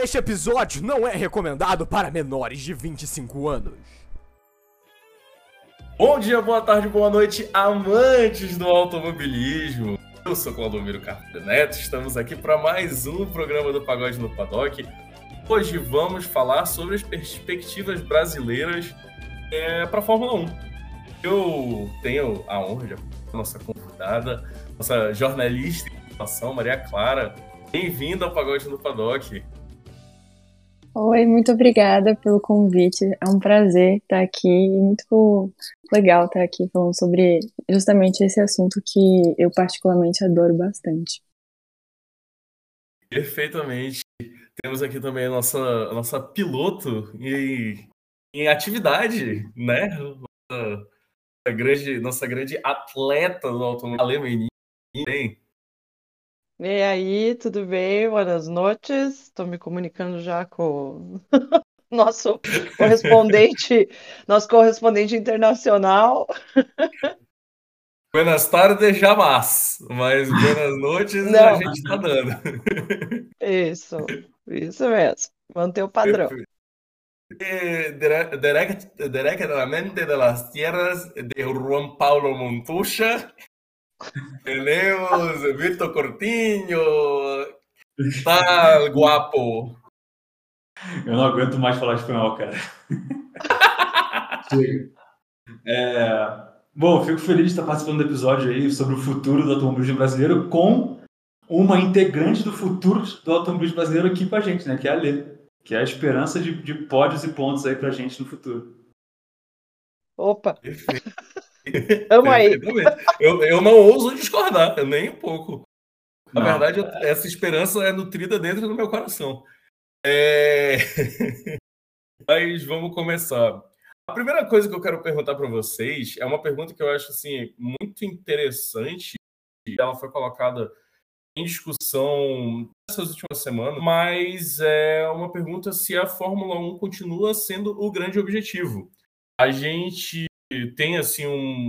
Este episódio não é recomendado para menores de 25 anos. Bom dia, boa tarde, boa noite, amantes do automobilismo. Eu sou Claudomiro Carvalho Neto, estamos aqui para mais um programa do Pagode no Paddock. Hoje vamos falar sobre as perspectivas brasileiras é, para a Fórmula 1. Eu tenho a honra de a nossa convidada, nossa jornalista de informação, Maria Clara. Bem-vinda ao Pagode no Paddock. Oi, muito obrigada pelo convite. É um prazer estar aqui e muito legal estar aqui falando sobre justamente esse assunto que eu particularmente adoro bastante. Perfeitamente. Temos aqui também a nossa, a nossa piloto em, em atividade, né? Nossa, grande, nossa grande atleta do automóvel, Alemanha. E aí, tudo bem? Boas noites. Estou me comunicando já com nosso correspondente, nosso correspondente internacional. Buenas tardes, jamais, mas buenas noites Não. a gente está dando. Isso, isso mesmo. Manter o padrão. Directamente de las tierras de Juan Paulo Montucha, Tenemos Vitor Cortinho, tal guapo. Eu não aguento mais falar espanhol, cara. Chega. É... Bom, fico feliz de estar participando do episódio aí sobre o futuro do automobilismo brasileiro com uma integrante do futuro do automobilismo brasileiro aqui com a gente, né? Que é a Lê. Que é a esperança de, de pódios e pontos aí pra gente no futuro. Opa! Perfeito. Tamo aí. Eu, eu não ouso discordar, nem um pouco. Na não. verdade, essa esperança é nutrida dentro do meu coração. É... Mas vamos começar. A primeira coisa que eu quero perguntar para vocês é uma pergunta que eu acho assim muito interessante. Ela foi colocada em discussão nessas últimas semanas, mas é uma pergunta se a Fórmula 1 continua sendo o grande objetivo. A gente tem assim um,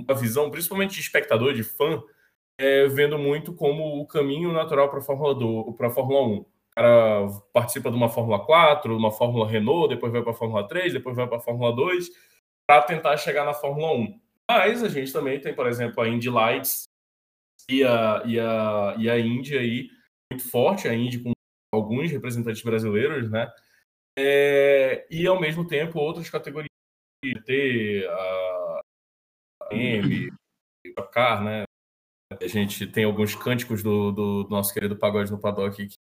uma visão, principalmente de espectador, de fã, é, vendo muito como o caminho natural para a Fórmula Fórmula 1. O cara participa de uma Fórmula 4, uma Fórmula Renault, depois vai para a Fórmula 3, depois vai para a Fórmula 2, para tentar chegar na Fórmula 1. Mas a gente também tem, por exemplo, a Indy Lights e a, e a, e a Indy aí, muito forte, a Indy com alguns representantes brasileiros, né? É, e ao mesmo tempo outras categorias ter a M, a Car, né? A gente tem alguns cânticos do, do, nosso querido Pagode no Paddock que,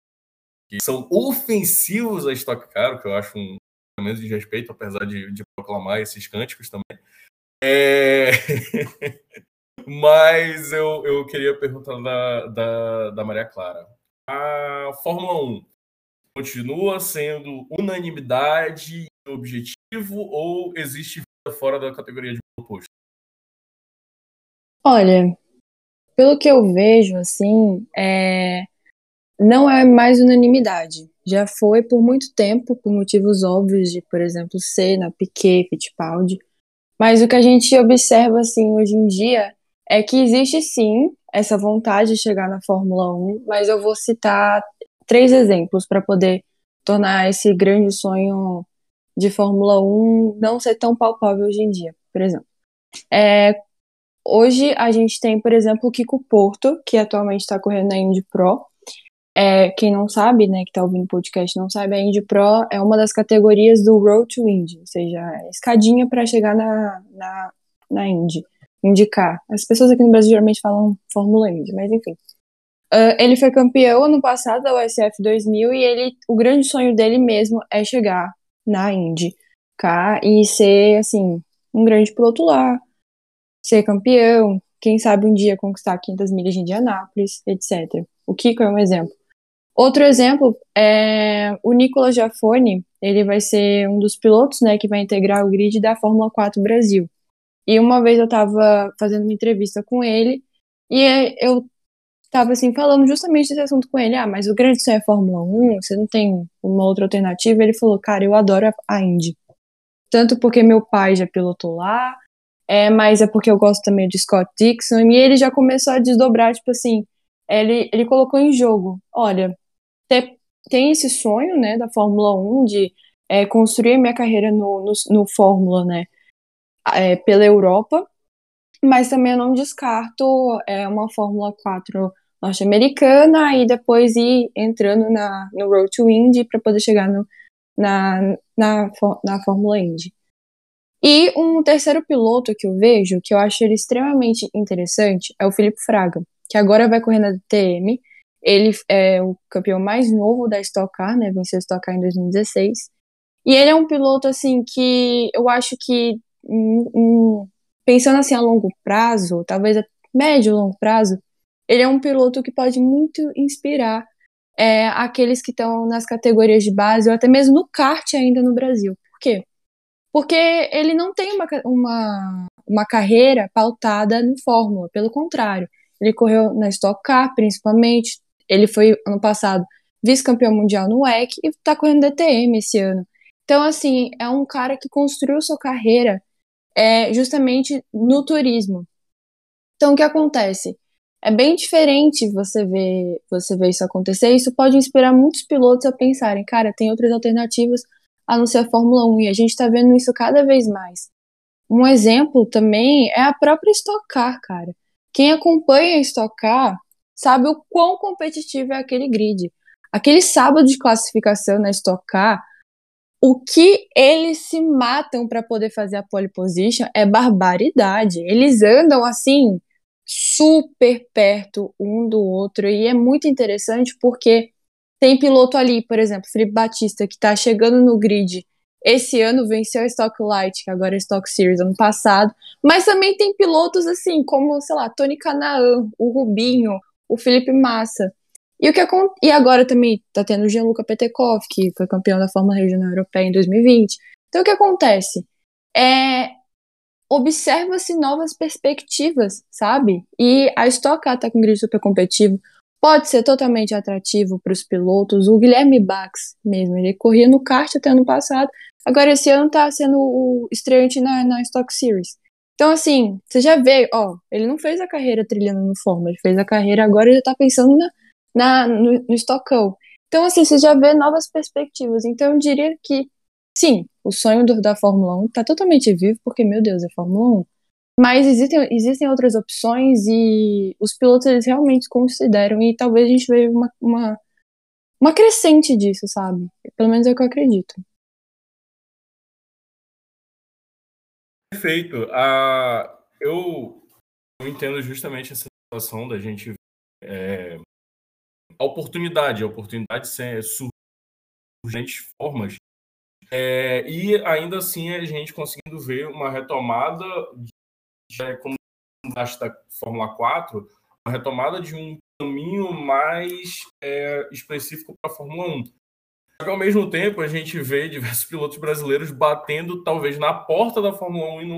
que, são ofensivos a Stock Car, que eu acho um menos de respeito, apesar de, de proclamar esses cânticos também. É... Mas eu, eu queria perguntar da, da, da Maria Clara. A Fórmula 1 continua sendo unanimidade objetivo ou existe vida fora da categoria de monoposto? Olha, pelo que eu vejo, assim, é... não é mais unanimidade. Já foi por muito tempo, por motivos óbvios de, por exemplo, Senna, Piquet, Fittipaldi. Mas o que a gente observa, assim, hoje em dia é que existe, sim, essa vontade de chegar na Fórmula 1, mas eu vou citar três exemplos para poder tornar esse grande sonho de Fórmula 1 não ser tão palpável hoje em dia, por exemplo. É, hoje a gente tem, por exemplo, o Kiko Porto, que atualmente está correndo na Indy Pro. É, quem não sabe, né, que está ouvindo o podcast não sabe, a Indy Pro é uma das categorias do Road to Indy, ou seja, a escadinha para chegar na, na, na Indy, indicar. As pessoas aqui no Brasil geralmente falam Fórmula Indy, mas enfim. Uh, ele foi campeão ano passado da USF 2000 e ele, o grande sonho dele mesmo é chegar na Indy cá e ser, assim, um grande piloto lá, ser campeão, quem sabe um dia conquistar 500 milhas de Indianápolis, etc. O Kiko é um exemplo. Outro exemplo é o Nicolas Jafone, ele vai ser um dos pilotos, né, que vai integrar o grid da Fórmula 4 Brasil. E uma vez eu estava fazendo uma entrevista com ele e eu tava assim, falando justamente desse assunto com ele. Ah, mas o grande sonho é Fórmula 1, você não tem uma outra alternativa? Ele falou, cara, eu adoro a Indy. Tanto porque meu pai já pilotou lá, é, mas é porque eu gosto também de Scott Dixon. E ele já começou a desdobrar, tipo assim, ele, ele colocou em jogo: olha, ter tem esse sonho, né, da Fórmula 1 de é, construir minha carreira no, no, no Fórmula, né, é, pela Europa, mas também eu não descarto é, uma Fórmula 4 norte-americana e depois ir entrando na, no Road to Indy para poder chegar no, na, na, na Fórmula Indy. E um terceiro piloto que eu vejo, que eu acho ele extremamente interessante, é o Felipe Fraga, que agora vai correr na DTM. Ele é o campeão mais novo da Stock Car, né? Venceu a Stock Car em 2016. E ele é um piloto, assim, que eu acho que, um, um, pensando assim a longo prazo, talvez a médio e longo prazo, ele é um piloto que pode muito inspirar é, aqueles que estão nas categorias de base ou até mesmo no kart ainda no Brasil. Por quê? Porque ele não tem uma, uma, uma carreira pautada no Fórmula, pelo contrário. Ele correu na Stock Car, principalmente. Ele foi, ano passado, vice-campeão mundial no WEC e está correndo DTM esse ano. Então, assim, é um cara que construiu sua carreira é, justamente no turismo. Então, o que acontece? É bem diferente você ver, você ver isso acontecer. Isso pode inspirar muitos pilotos a pensarem, cara, tem outras alternativas a não ser a Fórmula 1. E a gente está vendo isso cada vez mais. Um exemplo também é a própria Stock Car, cara. Quem acompanha a Stock Car sabe o quão competitivo é aquele grid. Aquele sábado de classificação na Stock Car, o que eles se matam para poder fazer a pole position é barbaridade. Eles andam assim super perto um do outro e é muito interessante porque tem piloto ali, por exemplo, Felipe Batista, que está chegando no grid. Esse ano venceu a Stock Light, que agora é Stock Series, ano passado. Mas também tem pilotos assim, como, sei lá, Tony Canaan, o Rubinho, o Felipe Massa. E, o que, e agora também tá tendo o Gianluca Petekov, que foi campeão da Fórmula Regional Europeia em 2020. Então o que acontece? É, observa-se novas perspectivas, sabe? E a Stock Car tá com grid super competitivo, pode ser totalmente atrativo para os pilotos. O Guilherme Bax mesmo, ele corria no kart até ano passado, agora esse ano tá sendo o estreante na, na Stock Series. Então, assim, você já vê, ó, ele não fez a carreira trilhando no Fórmula, ele fez a carreira agora ele tá pensando na, na, no, no Stockão. Então, assim, você já vê novas perspectivas. Então, eu diria que Sim, o sonho do, da Fórmula 1 está totalmente vivo, porque, meu Deus, é Fórmula 1. Mas existem, existem outras opções e os pilotos eles realmente consideram, e talvez a gente veja uma, uma, uma crescente disso, sabe? Pelo menos é o que eu acredito. Perfeito. Uh, eu, eu entendo justamente essa situação da gente. É, a oportunidade, a oportunidade surge de formas é, e ainda assim a gente conseguindo ver uma retomada, de, é, como da Fórmula 4, uma retomada de um caminho mais é, específico para a Fórmula 1. Só que ao mesmo tempo a gente vê diversos pilotos brasileiros batendo talvez na porta da Fórmula 1 e não.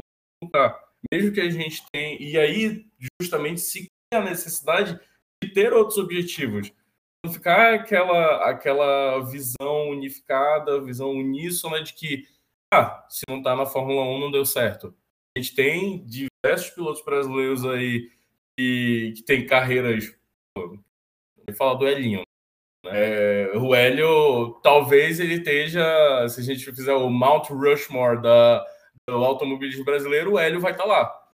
Mesmo que a gente tenha. E aí, justamente, se a necessidade de ter outros objetivos ficar aquela, aquela visão unificada, visão uníssona de que, ah, se não está na Fórmula 1 não deu certo. A gente tem diversos pilotos brasileiros aí que, que tem carreiras. Vou falar do Elinho. Né? É, o Hélio, talvez ele esteja, se a gente fizer o Mount Rushmore da, do automobilismo brasileiro, o Hélio vai estar tá lá.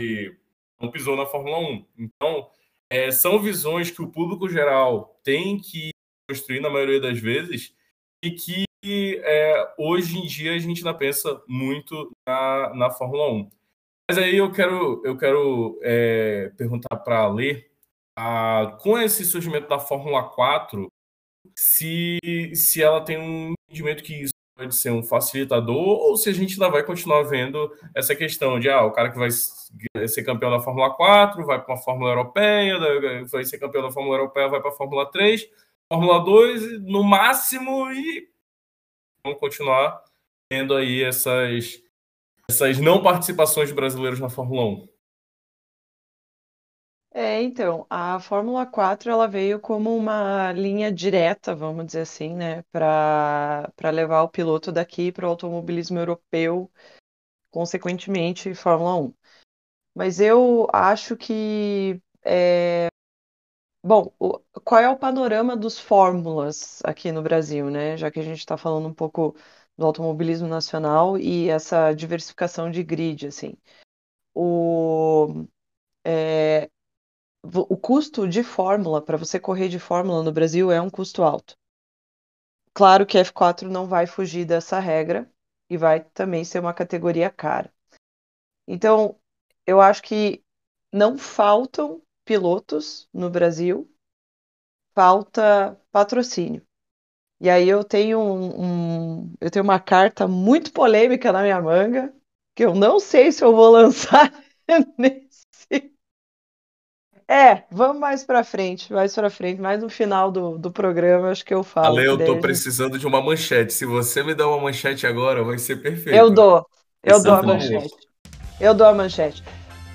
E não pisou na Fórmula 1. Então, é, são visões que o público geral tem que construir na maioria das vezes e que é, hoje em dia a gente ainda pensa muito na, na Fórmula 1. Mas aí eu quero, eu quero é, perguntar para a Lê, com esse surgimento da Fórmula 4, se, se ela tem um entendimento que pode ser um facilitador ou se a gente ainda vai continuar vendo essa questão de ah, o cara que vai ser campeão da Fórmula 4 vai para uma Fórmula Europeia, vai ser campeão da Fórmula Europeia, vai para a Fórmula 3, Fórmula 2, no máximo, e vamos continuar tendo aí essas, essas não participações de brasileiros na Fórmula 1. É, então, a Fórmula 4 ela veio como uma linha direta, vamos dizer assim, né, para para levar o piloto daqui para o automobilismo europeu, consequentemente Fórmula 1. Mas eu acho que é, Bom, o- qual é o panorama dos fórmulas aqui no Brasil, né? Já que a gente está falando um pouco do automobilismo nacional e essa diversificação de grid, assim. O, é, o custo de fórmula, para você correr de fórmula no Brasil, é um custo alto. Claro que F4 não vai fugir dessa regra e vai também ser uma categoria cara. Então, eu acho que não faltam pilotos no Brasil, falta patrocínio. E aí eu tenho um, um- eu tenho uma carta muito polêmica na minha manga, que eu não sei se eu vou lançar. É, vamos mais pra frente, mais pra frente, mais no final do, do programa, acho que eu falo. Ale, eu tô a gente- precisando de uma manchete. Se você me der uma manchete agora, vai ser perfeito. Eu dou, eu dou a Exatamente. manchete. Eu dou a manchete.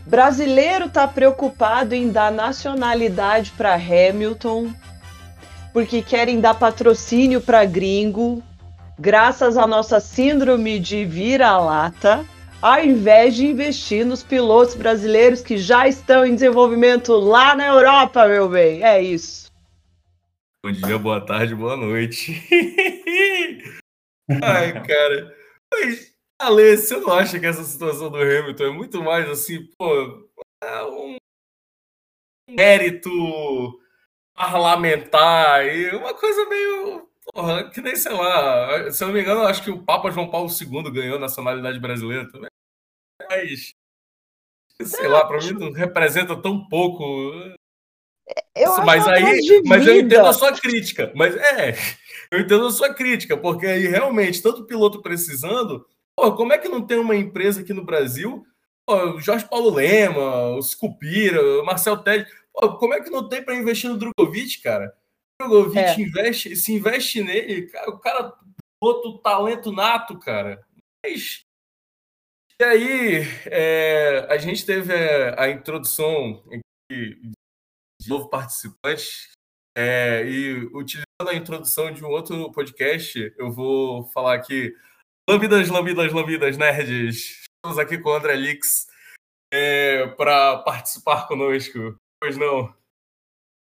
Brasileiro tá preocupado em dar nacionalidade para Hamilton, porque querem dar patrocínio para gringo, graças à nossa síndrome de vira-lata, ao invés de investir nos pilotos brasileiros que já estão em desenvolvimento lá na Europa, meu bem. É isso. Bom dia, boa tarde, boa noite. Ai, cara. Mas, Ale, você não acha que essa situação do Hamilton é muito mais assim, pô, é um mérito parlamentar e uma coisa meio. Porra, que nem sei lá. Se eu não me engano, acho que o Papa João Paulo II ganhou nacionalidade brasileira também. Mas. Sei lá, pra mim não representa tão pouco. Eu acho mas aí, mas eu entendo a sua crítica. Mas é, eu entendo a sua crítica, porque aí realmente, tanto piloto precisando, pô, como é que não tem uma empresa aqui no Brasil? Pô, o Jorge Paulo Lema, o Scupira, o Marcel pô, como é que não tem para investir no Drogovic, cara? Drogovic É. investe, se investe nele, cara, o cara outro talento nato, cara. Mas e aí, é, a gente teve a, a introdução aqui de novo participante. É, e utilizando a introdução de um outro podcast, eu vou falar aqui. Lambidas, lambidas, lambidas, nerds. Estamos aqui com o André Lix é, para participar conosco. Pois não?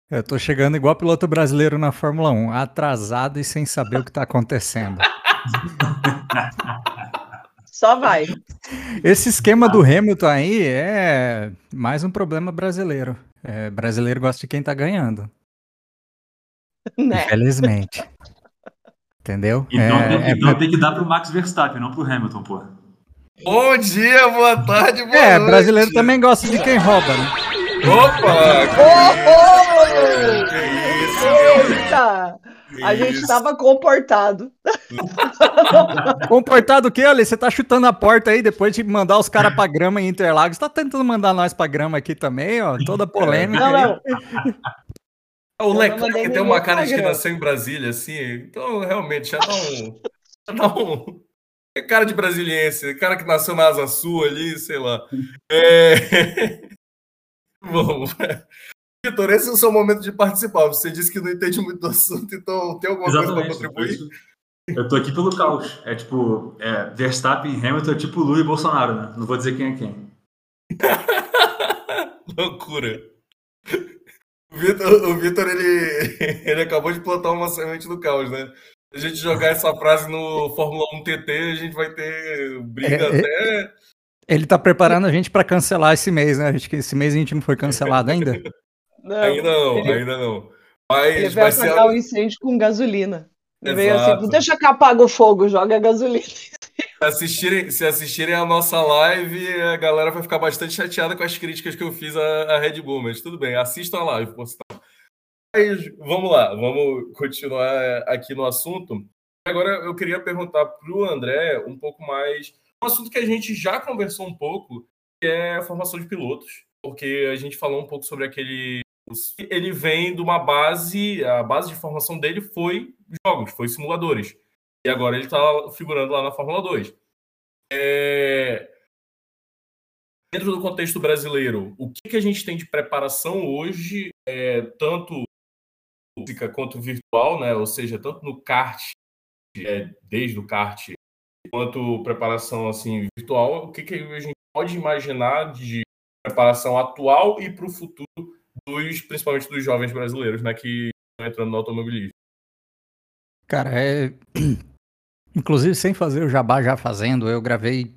Eu tô chegando igual piloto brasileiro na Fórmula 1, atrasado e sem saber o que tá acontecendo. Só vai. Esse esquema do Hamilton aí é mais um problema brasileiro. É, brasileiro gosta de quem tá ganhando, Né? infelizmente. Entendeu? Então, É, tem, é então tem que dar pro Max Verstappen, não pro Hamilton, pô. Bom dia, boa tarde, boa é, noite. brasileiro também gosta de quem rouba, né? Opa! Oh, Que isso, Eita! que A gente isso. tava comportado. Comportado o quê, Ale? Você tá chutando a porta aí depois de mandar os caras pra grama em Interlagos. Tá tentando mandar nós pra grama aqui também, ó. Toda polêmica. Não, não. O Leclerc tem uma cara de que nasceu em Brasília, assim. Então, realmente, já dá um. Já dá um. É cara de brasiliense, cara que nasceu na Asa Sul ali, sei lá. É... Bom, Vitor, esse é o seu momento de participar. Você disse que não entende muito do assunto, então tem alguma coisa para Exatamente. contribuir? Eu tô aqui pelo caos. É tipo, é, Verstappen e Hamilton é tipo Lula e Bolsonaro, né? Não vou dizer quem é quem. Loucura. O Vitor, o Vitor, ele, ele acabou de plantar uma semente do caos, né? Se a gente jogar essa frase no Fórmula 1 TT, a gente vai ter briga É, é- até. Ele tá preparando a gente pra cancelar esse mês, né? Acho que esse mês a gente não foi cancelado ainda. Não. Ainda não, ele- ainda não. Ele Mas veio vai ser. apagar o incêndio com gasolina. Ele veio Exato. assim, deixa que apaga o fogo, joga gasolina. Se assistirem, se assistirem a nossa live, a galera vai ficar bastante chateada com as críticas que eu fiz à, à Red Bull, mas tudo bem, assistam a live, por sinal. Mas vamos lá, vamos continuar aqui no assunto. Agora eu queria perguntar para o André um pouco mais. Um assunto que a gente já conversou um pouco, que é a formação de pilotos. Porque a gente falou um pouco sobre aquele. Ele vem de uma base, a base de formação dele foi jogos, foi simuladores. E agora ele está figurando lá na Fórmula 2. É, Dentro do contexto brasileiro, o que, que a gente tem de preparação hoje, é, tanto física quanto virtual, né? ou seja, tanto no kart, é, desde o kart, quanto preparação assim, virtual, o que, que a gente pode imaginar de preparação atual e para o futuro dos, principalmente dos jovens brasileiros, né, que estão entrando no automobilismo. Cara, é. Inclusive, sem fazer o jabá já fazendo, eu gravei.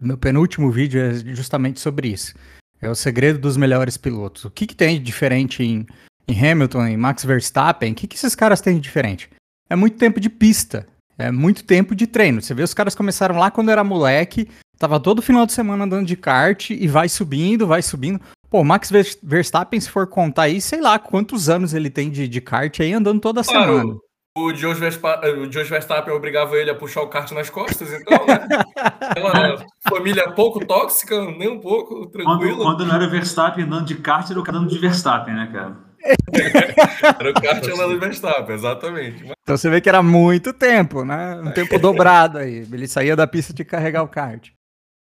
Meu penúltimo vídeo é justamente sobre isso. É o segredo dos melhores pilotos. O que, que tem de diferente em, em Hamilton, em Max Verstappen? O que, que esses caras têm de diferente? É muito tempo de pista. É muito tempo de treino. Você vê, os caras começaram lá quando era moleque, tava todo final de semana andando de kart e vai subindo, vai subindo. Pô, Max Verstappen, se for contar aí, sei lá quantos anos ele tem de, de kart aí andando toda claro, semana. O George, o George Verstappen obrigava ele a puxar o kart nas costas, então, né? Aquela família pouco tóxica, nem um pouco tranquila. Quando, quando não era Verstappen andando de kart, era o cara andando de Verstappen, né, cara? era o kart andando de Verstappen, exatamente. Então você vê que era muito tempo, né? Um tempo dobrado aí. Ele saía da pista de carregar o kart.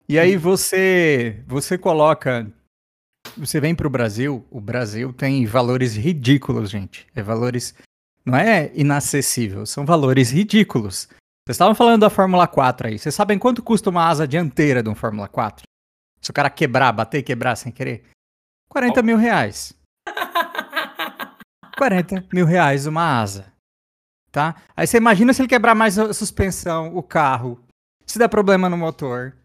E aí você, você coloca você vem para o Brasil, o Brasil tem valores ridículos, gente. É valores não é inacessível, são valores ridículos. Vocês estavam falando da Fórmula 4 aí. Vocês sabem quanto custa uma asa dianteira de um Fórmula 4? Se o cara quebrar, bater e quebrar sem querer? 40 mil reais. 40 mil reais uma asa. Tá? Aí você imagina se ele quebrar mais a suspensão, o carro, se der problema no motor.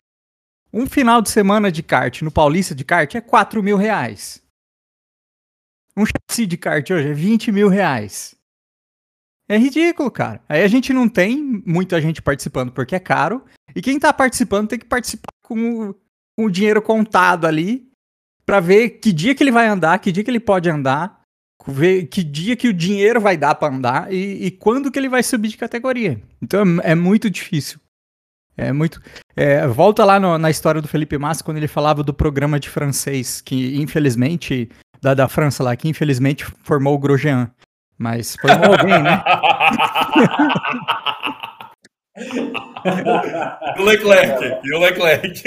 Um final de semana de kart no Paulista de kart é 4 mil reais. Um chassi de kart hoje é 20 mil reais. É ridículo, cara. Aí a gente não tem muita gente participando porque é caro. E quem tá participando tem que participar com o, com o dinheiro contado ali para ver que dia que ele vai andar, que dia que ele pode andar, ver que dia que o dinheiro vai dar para andar e, e, quando que ele vai subir de categoria. Então é, é muito difícil. É muito. É, volta lá no, na história do Felipe Massa quando ele falava do programa de francês que infelizmente da, da França lá que infelizmente formou o Grosjean. Mas foi alguém, né? o Leclerc, e o Leclerc.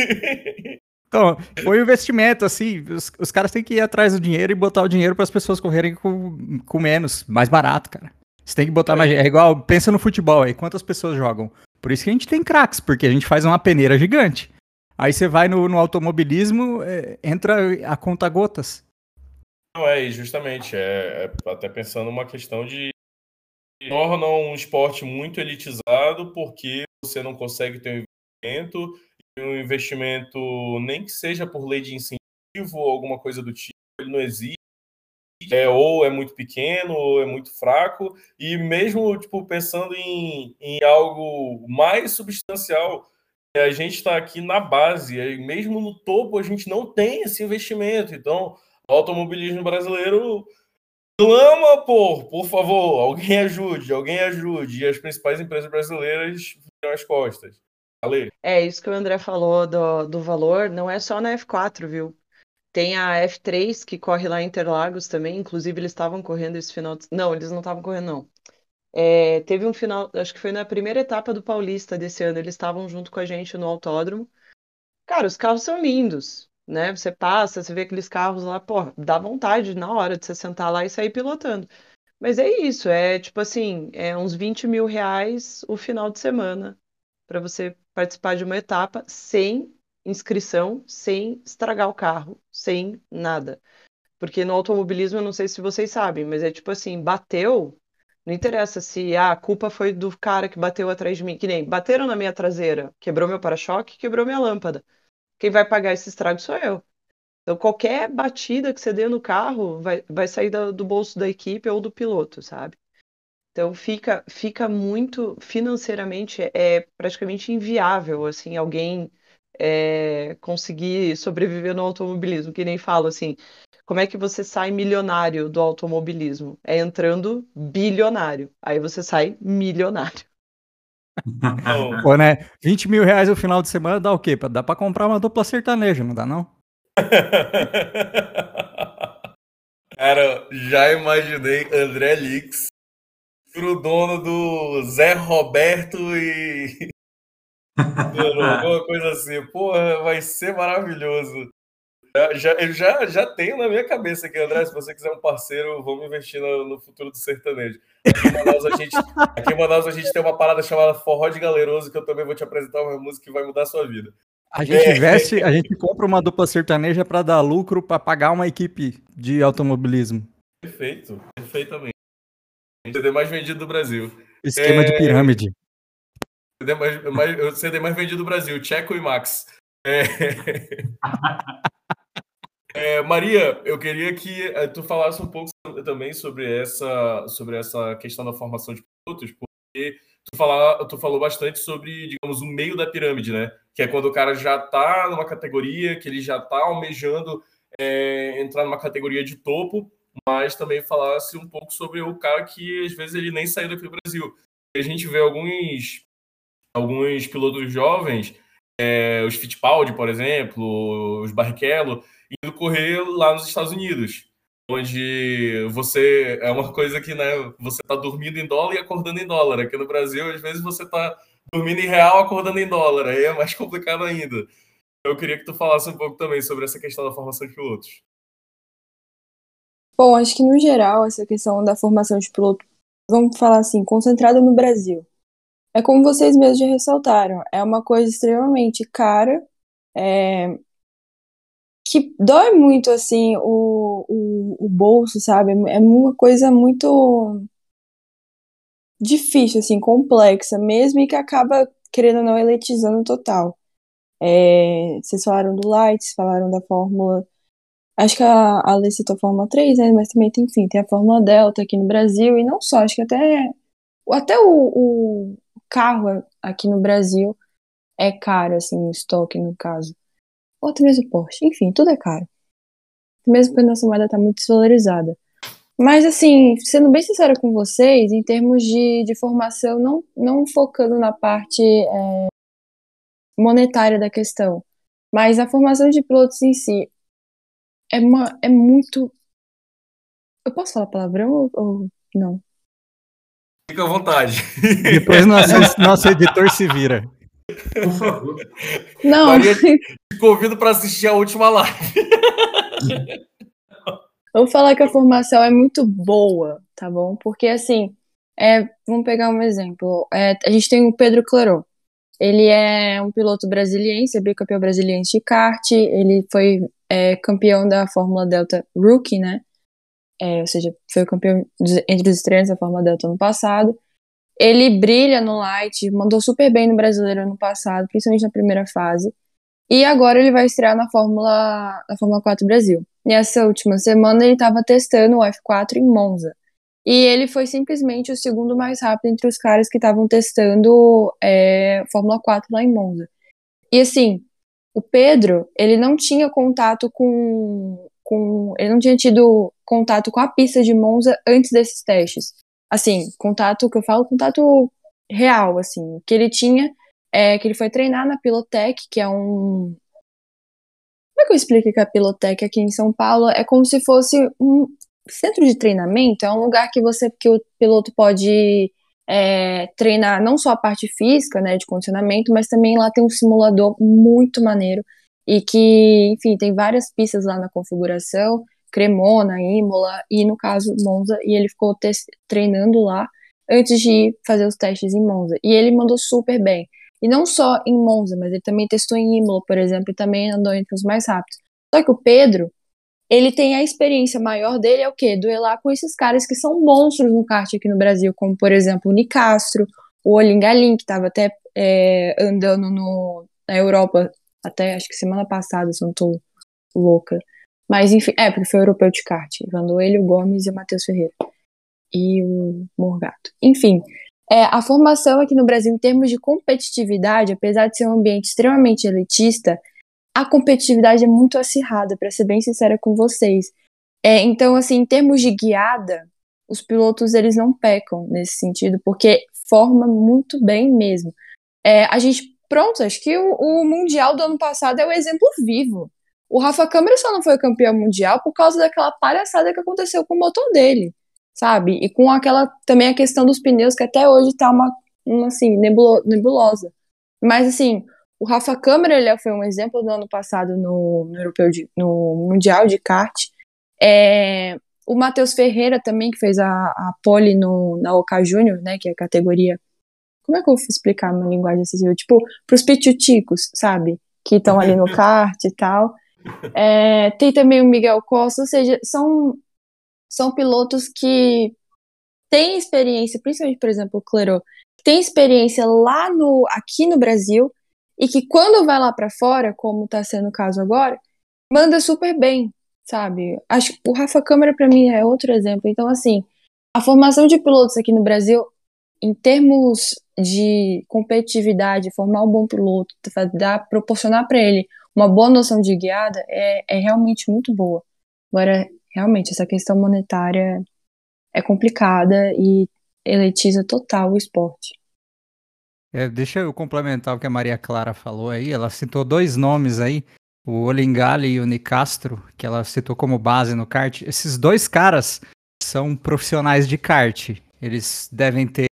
Então, foi um investimento, assim, os, os caras têm que ir atrás do dinheiro e botar o dinheiro para as pessoas correrem com, com menos, mais barato, cara. Você tem que botar é. mais. É igual, pensa no futebol aí, quantas pessoas jogam? Por isso que a gente tem craques, porque a gente faz uma peneira gigante. Aí você vai no, no automobilismo, é, entra a conta gotas. Não, é, justamente, é, é até pensando uma questão de torna um esporte muito elitizado porque você não consegue ter um investimento um investimento nem que seja por lei de incentivo ou alguma coisa do tipo, ele não existe. É, ou é muito pequeno ou é muito fraco e mesmo tipo pensando em, em algo mais substancial a gente está aqui na base e mesmo no topo a gente não tem esse investimento então o automobilismo brasileiro clama por, por favor, alguém ajude, alguém ajude. E as principais empresas brasileiras viram as costas. Valeu. É, isso que o André falou do, do valor, não é só na F4, viu? Tem a F3 que corre lá em Interlagos também, inclusive eles estavam correndo esse final de... Não, eles não estavam correndo, não. É, teve um final, acho que foi na primeira etapa do Paulista desse ano, eles estavam junto com a gente no autódromo. Cara, os carros são lindos né? Você passa, você vê aqueles carros lá, pô, dá vontade na hora de você sentar lá e sair pilotando. Mas é isso, é tipo assim, é uns 20 mil reais o final de semana para você participar de uma etapa sem inscrição, sem estragar o carro, sem nada. Porque no automobilismo, eu não sei se vocês sabem, mas é tipo assim, bateu, não interessa se ah, a culpa foi do cara que bateu atrás de mim, que nem bateram na minha traseira, quebrou meu para-choque, quebrou minha lâmpada. Quem vai pagar esse estrago sou eu. Então, qualquer batida que você dê no carro vai, vai sair do, bolso da equipe ou do piloto, sabe? Então, fica, fica muito, financeiramente, é praticamente inviável, assim, alguém é, conseguir sobreviver no automobilismo, que nem falo, assim, como é que você sai milionário do automobilismo? É entrando bilionário, aí você sai milionário. Pô, né? 20 mil reais no final de semana dá o quê? Dá pra comprar uma dupla sertaneja, não dá não? Cara, já imaginei André Lix pro dono do Zé Roberto e. alguma coisa assim. Porra, vai ser maravilhoso. Já, eu já, já tenho na minha cabeça aqui, André, se você quiser um parceiro, vamos investir no, no futuro do sertanejo. Aqui em, Manaus, a gente, aqui em Manaus a gente tem uma parada chamada Forró de Galeroso, que eu também vou te apresentar uma música que vai mudar a sua vida. A gente é. investe, a gente compra uma dupla sertaneja para dar lucro para pagar uma equipe de automobilismo. Perfeito, perfeitamente. CD mais vendido do Brasil. Esquema é... de pirâmide. Mais, mais, CD mais vendido do Brasil, Checo e Max. É... é... Maria, eu queria que eh, tu falasse um pouco também sobre essa, sobre essa questão da formação de pilotos, porque tu, fala, tu falou bastante sobre, digamos, o meio da pirâmide, né? Que é quando o cara já está numa categoria, que ele já está almejando é, entrar numa categoria de topo, mas também falasse um pouco sobre o cara que às vezes ele nem saiu daqui do Brasil. A gente vê alguns, alguns pilotos jovens, é, os Fittipaldi, por exemplo, os Barrichello, indo correr lá nos Estados Unidos onde você é uma coisa que né, você está dormindo em dólar e acordando em dólar. Aqui no Brasil, às vezes você está dormindo em real, acordando em dólar. Aí é mais complicado ainda. Eu queria que tu falasse um pouco também sobre essa questão da formação de pilotos. Bom, acho que no geral essa questão da formação de piloto, vamos falar assim, concentrada no Brasil. É como vocês mesmos já ressaltaram, é uma coisa extremamente cara, é, que dói muito, assim, o, o, o bolso, sabe? É uma coisa muito difícil, assim, complexa mesmo e que acaba, querendo ou não, eletizando total. É, vocês falaram do Lights, falaram da Fórmula. Acho que a, a Lê citou a Fórmula 3, né? Mas também tem, enfim, tem a Fórmula Delta aqui no Brasil, e não só, acho que até, até o, o carro aqui no Brasil é caro, assim, o estoque, no caso ou até mesmo Porsche. Enfim, tudo é caro. Mesmo porque a nossa moeda está muito desvalorizada. Mas, assim, sendo bem sincera com vocês, em termos de, de formação, não, não focando na parte é, monetária da questão, mas a formação de pilotos em si é, uma, é muito. Eu posso falar palavrão ou, ou não? Fica à vontade. Depois nosso, nosso editor se vira. Por favor. Não. Maria, te convido para assistir a última live. Vou falar que a formação é muito boa, tá bom? Porque assim, é, vamos pegar um exemplo. É, a gente tem o Pedro Clarot. Ele é um piloto brasiliense, é bicampeão brasiliense de kart. Ele foi é, campeão da Fórmula Delta Rookie, né? É, ou seja, foi o campeão entre os estreantes da Fórmula Delta no passado. Ele brilha no Light, mandou super bem no Brasileiro ano passado, principalmente na primeira fase. E agora ele vai estrear na Fórmula, na Fórmula 4 Brasil. E essa última semana ele estava testando o F4 em Monza. E ele foi simplesmente o segundo mais rápido entre os caras que estavam testando é, Fórmula 4 lá em Monza. E assim, o Pedro, ele não tinha contato com, com. Ele não tinha tido contato com a pista de Monza antes desses testes assim, contato que eu falo, contato real, assim, que ele tinha, é que ele foi treinar na Pilotec, que é um. Como é que eu explico que a Pilotec aqui em São Paulo é como se fosse um centro de treinamento, é um lugar que você que o piloto pode é, treinar não só a parte física, né, de condicionamento, mas também lá tem um simulador muito maneiro e que, enfim, tem várias pistas lá na configuração Cremona, Imola e no caso Monza, e ele ficou treinando lá antes de fazer os testes em Monza. E ele mandou super bem. E não só em Monza, mas ele também testou em Imola, por exemplo, e também andou entre os mais rápidos. Só que o Pedro, ele tem a experiência maior dele é o quê? Duelar com esses caras que são monstros no kart aqui no Brasil, como por exemplo o Nicastro, o Olingalim, que estava até é, andando no, na Europa até acho que semana passada, se eu não tô louca. Mas enfim, é, porque foi o europeu de kart. Andou ele, o Gomes e o Matheus Ferreira. E o Morgato. Enfim, é, a formação aqui no Brasil, em termos de competitividade, apesar de ser um ambiente extremamente elitista, a competitividade é muito acirrada, para ser bem sincera com vocês. É, então, assim, em termos de guiada, os pilotos eles não pecam nesse sentido, porque forma muito bem mesmo. É, a gente, pronto, acho que o, o Mundial do ano passado é o exemplo vivo. O Rafa Câmara só não foi campeão mundial por causa daquela palhaçada que aconteceu com o motor dele, sabe? E com aquela também a questão dos pneus que até hoje tá uma, uma assim, nebulo, nebulosa. Mas assim, o Rafa Câmara ele foi um exemplo do ano passado no, no europeu de, no mundial de kart. É, o Matheus Ferreira também que fez a, a pole no na Oca Júnior, né, que é a categoria como é que eu vou explicar uma linguagem acessível? Tipo, pros pituticos, sabe? que estão ali no kart e tal. É, tem também o Miguel Costa, ou seja, são, são pilotos que têm experiência, principalmente, por exemplo, o Clerot, tem experiência lá no aqui no Brasil e que quando vai lá para fora, como está sendo o caso agora, manda super bem, sabe? Acho que o Rafa Câmara para mim é outro exemplo. Então assim, a formação de pilotos aqui no Brasil, em termos de competitividade, formar um bom piloto, dar, proporcionar para ele uma boa noção de guiada, é, é realmente muito boa. Agora, realmente, essa questão monetária é complicada e eletiza total o esporte. É, deixa eu complementar o que a Maria Clara falou aí. Ela citou dois nomes aí, o Olingali e o Nicastro, que ela citou como base no kart. Esses dois caras são profissionais de kart. Eles devem ter,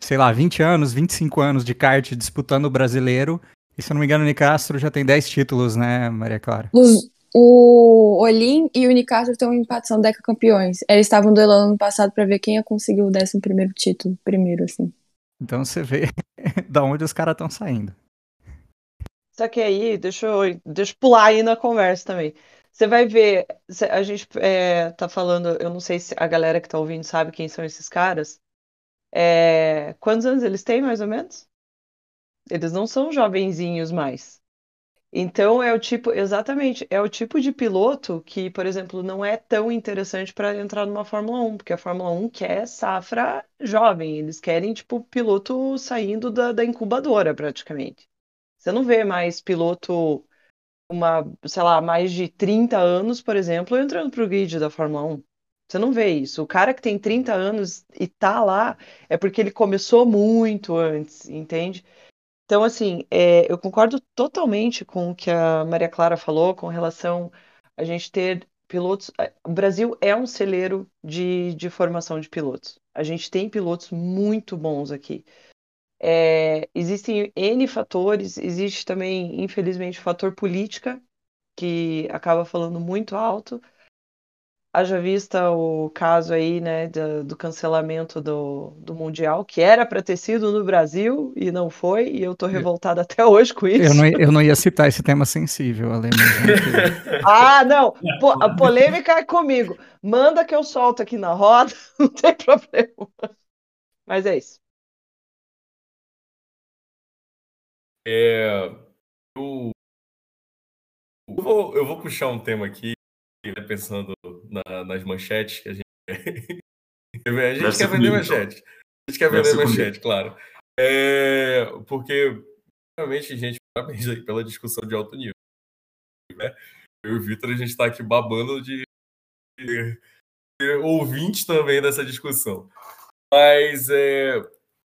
sei lá, 20 anos, 25 anos de kart disputando o brasileiro. E se eu não me engano, o Nicastro já tem 10 títulos, né, Maria Clara? Os, o Olim e o Nicastro estão em empate, são Deca campeões. Eles estavam duelando no passado para ver quem ia conseguir o 11 primeiro título, primeiro, assim. Então você vê da onde os caras estão saindo. Só que aí, deixa eu, deixa eu pular aí na conversa também. Você vai ver, a gente é, tá falando, eu não sei se a galera que tá ouvindo sabe quem são esses caras. É, quantos anos eles têm, mais ou menos? Eles não são jovenzinhos mais. Então é o tipo, exatamente, é o tipo de piloto que, por exemplo, não é tão interessante para entrar numa Fórmula 1, porque a Fórmula 1 quer safra jovem, eles querem, tipo, piloto saindo da, da incubadora, praticamente. Você não vê mais piloto, uma, sei lá, mais de 30 anos, por exemplo, entrando pro grid da Fórmula 1. Você não vê isso. O cara que tem 30 anos e tá lá é porque ele começou muito antes, entende? Então, assim, é, eu concordo totalmente com o que a Maria Clara falou com relação a gente ter pilotos. O Brasil é um celeiro de, de formação de pilotos. A gente tem pilotos muito bons aqui. É, existem N fatores, existe também, infelizmente, o fator política, que acaba falando muito alto. Haja vista o caso aí, né, do, do cancelamento do, do Mundial, que era para ter sido no Brasil e não foi, e eu tô revoltada até hoje com isso. Eu não, eu não ia citar esse tema sensível, Ale. ah, não, a polêmica é comigo. Manda que eu solto aqui na roda, não tem problema. Mas é isso. É, eu, eu, vou, eu vou puxar um tema aqui né, pensando na, nas manchetes que a gente. a gente quer vender manchete. A gente quer vender manchete, claro. É, porque, realmente, gente, parabéns aí pela discussão de alto nível. Né? Eu e o Vitor, a gente está aqui babando de, de, de ouvintes também dessa discussão. Mas é,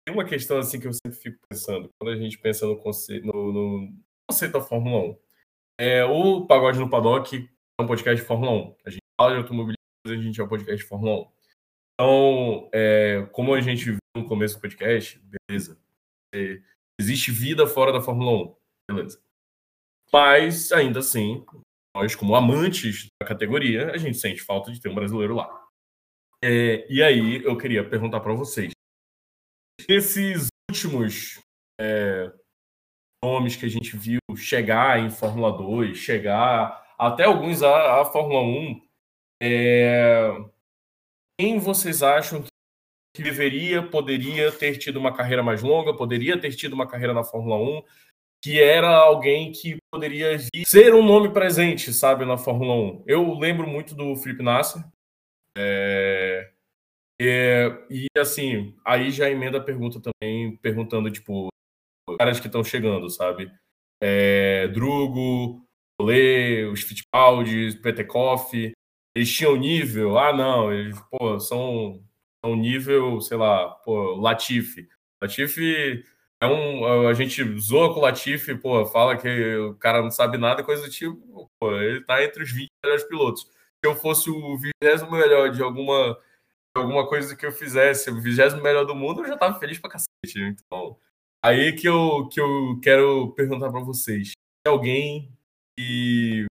tem uma questão assim que eu sempre fico pensando, quando a gente pensa no conceito, no, no conceito da Fórmula 1. É, o Pagode no Paddock é um podcast de Fórmula 1. A gente fala de automobilismo, a gente é um podcast de Fórmula 1. Então, é, como a gente viu no começo do podcast, beleza. É, existe vida fora da Fórmula 1, beleza. Mas, ainda assim, nós, como amantes da categoria, a gente sente falta de ter um brasileiro lá. É, e aí, eu queria perguntar para vocês. Esses últimos é, nomes que a gente viu chegar em Fórmula 2, chegar até alguns a, a Fórmula 1. É... Quem vocês acham que deveria, poderia ter tido uma carreira mais longa, poderia ter tido uma carreira na Fórmula 1, que era alguém que poderia ser um nome presente, sabe, na Fórmula 1. Eu lembro muito do Felipe Nasser. É... É... e assim, aí já emenda a pergunta também, perguntando, tipo, caras que estão chegando, sabe? É... Drugo, Lê, os Fittipaldi, Petekoff, eles tinham nível, ah não, eles, pô, são, são nível, sei lá, pô, Latifi. Latifi é um, a gente zoa com o Latifi, pô, fala que o cara não sabe nada, coisa do tipo, pô, ele tá entre os 20 melhores pilotos. Se eu fosse o vigésimo melhor de alguma, alguma coisa que eu fizesse, o vigésimo melhor do mundo, eu já tava feliz pra cacete. Então, aí que eu, que eu quero perguntar para vocês. Alguém e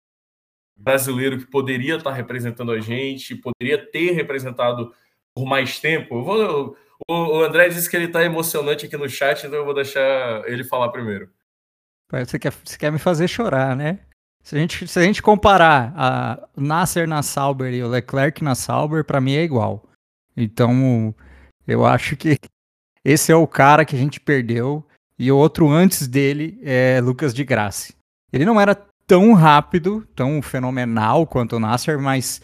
brasileiro que poderia estar representando a gente, poderia ter representado por mais tempo. Eu vou, o André disse que ele está emocionante aqui no chat, então eu vou deixar ele falar primeiro. Você quer, você quer me fazer chorar, né? Se a gente, se a gente comparar a Nasser na Sauber e o Leclerc na Sauber, para mim é igual. Então, eu acho que esse é o cara que a gente perdeu. E o outro antes dele é Lucas de Graça. Ele não era tão rápido, tão fenomenal quanto o Nasser, mas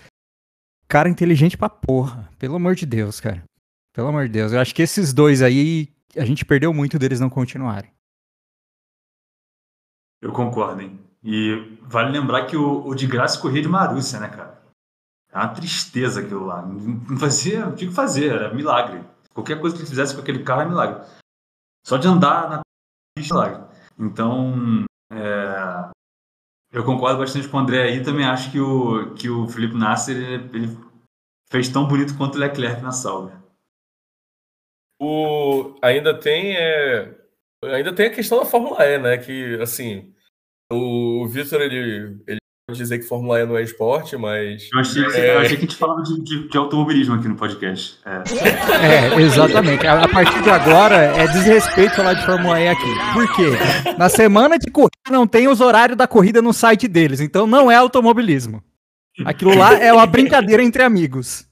cara inteligente pra porra. Pelo amor de Deus, cara. Pelo amor de Deus. Eu acho que esses dois aí, a gente perdeu muito deles não continuarem. Eu concordo, hein? E vale lembrar que o, o de graça corria de Marúcia, né, cara? É uma tristeza aquilo lá. Não fazia, não tinha que fazer, era milagre. Qualquer coisa que ele fizesse com aquele carro é milagre. Só de andar na pista é milagre. Então, é, eu concordo bastante com o André aí. Também acho que o, que o Felipe Nasser ele, ele fez tão bonito quanto o Leclerc na salva. O, ainda tem é, ainda tem a questão da Fórmula E, né? Que assim o Vitor, ele, ele dizer que Fórmula E não é esporte, mas. Eu achei que, é... eu achei que a gente falava de, de, de, automobilismo aqui no podcast. É, é exatamente. A, a, partir de agora é desrespeito falar de Fórmula E aqui. Por quê? Na semana de corrida não tem os horários da corrida no site deles, então não é automobilismo. Aquilo lá é uma brincadeira entre amigos.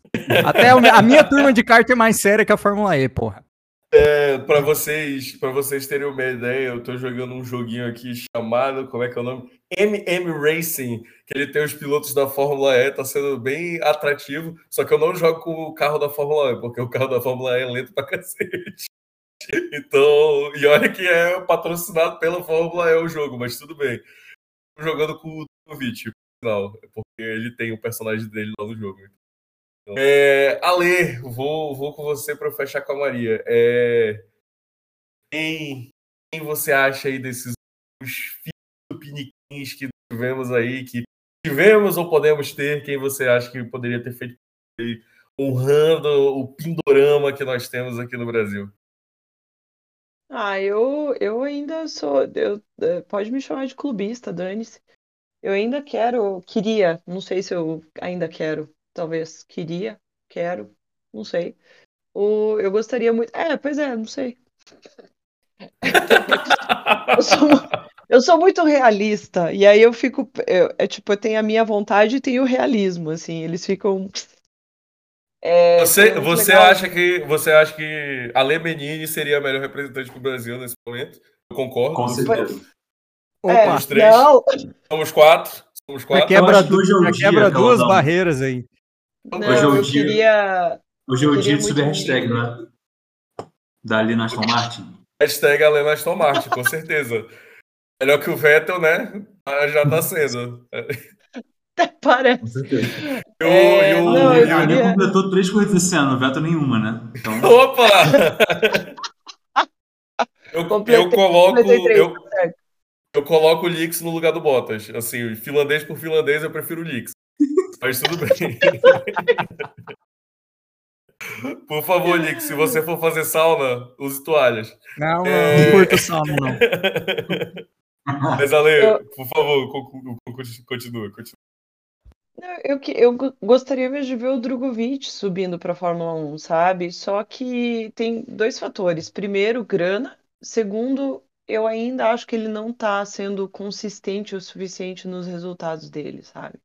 Até a minha turma de kart é mais séria que a Fórmula E, porra. É, para vocês, para vocês terem uma ideia, eu tô jogando um joguinho aqui chamado, como é que é o nome? MM Racing, que ele tem os pilotos da Fórmula E, tá sendo bem atrativo, só que eu não jogo com o carro da Fórmula E, porque o carro da Fórmula E é lento pra cacete. Então, e olha que é patrocinado pela Fórmula E o jogo, mas tudo bem. Tô jogando com o Djokovic, não, porque ele tem o personagem dele lá no jogo. É, Ale, vou, vou com você para fechar com a Maria. É, quem, quem você acha aí desses piniquins que tivemos aí, que tivemos ou podemos ter, quem você acha que poderia ter feito honrando o pindorama que nós temos aqui no Brasil? Ah, eu, eu ainda sou. Eu, é, pode me chamar de clubista, dane-se. Eu ainda quero, queria, não sei se eu ainda quero, talvez queria, quero, não sei. Ou eu gostaria muito. É, pois é, não sei. eu, sou, eu sou muito realista, e aí eu fico. Eu, é tipo, eu tenho a minha vontade e tenho o realismo, assim, eles ficam. É, você você acha que você acha que a Lemenini seria a melhor representante para o Brasil nesse momento? Eu concordo. Com certeza. É, Somos três. Não. Somos quatro. Somos quatro. Já quebra, já quebra duas barreiras aí. Não, hoje é o eu dia, queria. Hoje é o dia de subir hashtag, né? Da Lina Aston Martin. Hashtag Alena Aston Martin, com certeza. Melhor que o Vettel, né? Já tá sendo. Até parece. Com certeza. Eu, é, eu, não, eu, eu completou três corridas esse ano, o Vettel nenhuma, né? Então... Opa! eu, eu coloco. Eu, eu coloco o Lix no lugar do Bottas. Assim, finlandês por finlandês, eu prefiro o Lix. Mas tudo bem. Por favor, Nick, se você for fazer sauna, use toalhas. Não, é... não curto sauna, não. Mas, Ale, eu... por favor, continua, continua. Eu, eu gostaria mesmo de ver o Drogovic subindo para a Fórmula 1, sabe? Só que tem dois fatores. Primeiro, grana. Segundo, eu ainda acho que ele não está sendo consistente o suficiente nos resultados dele, sabe?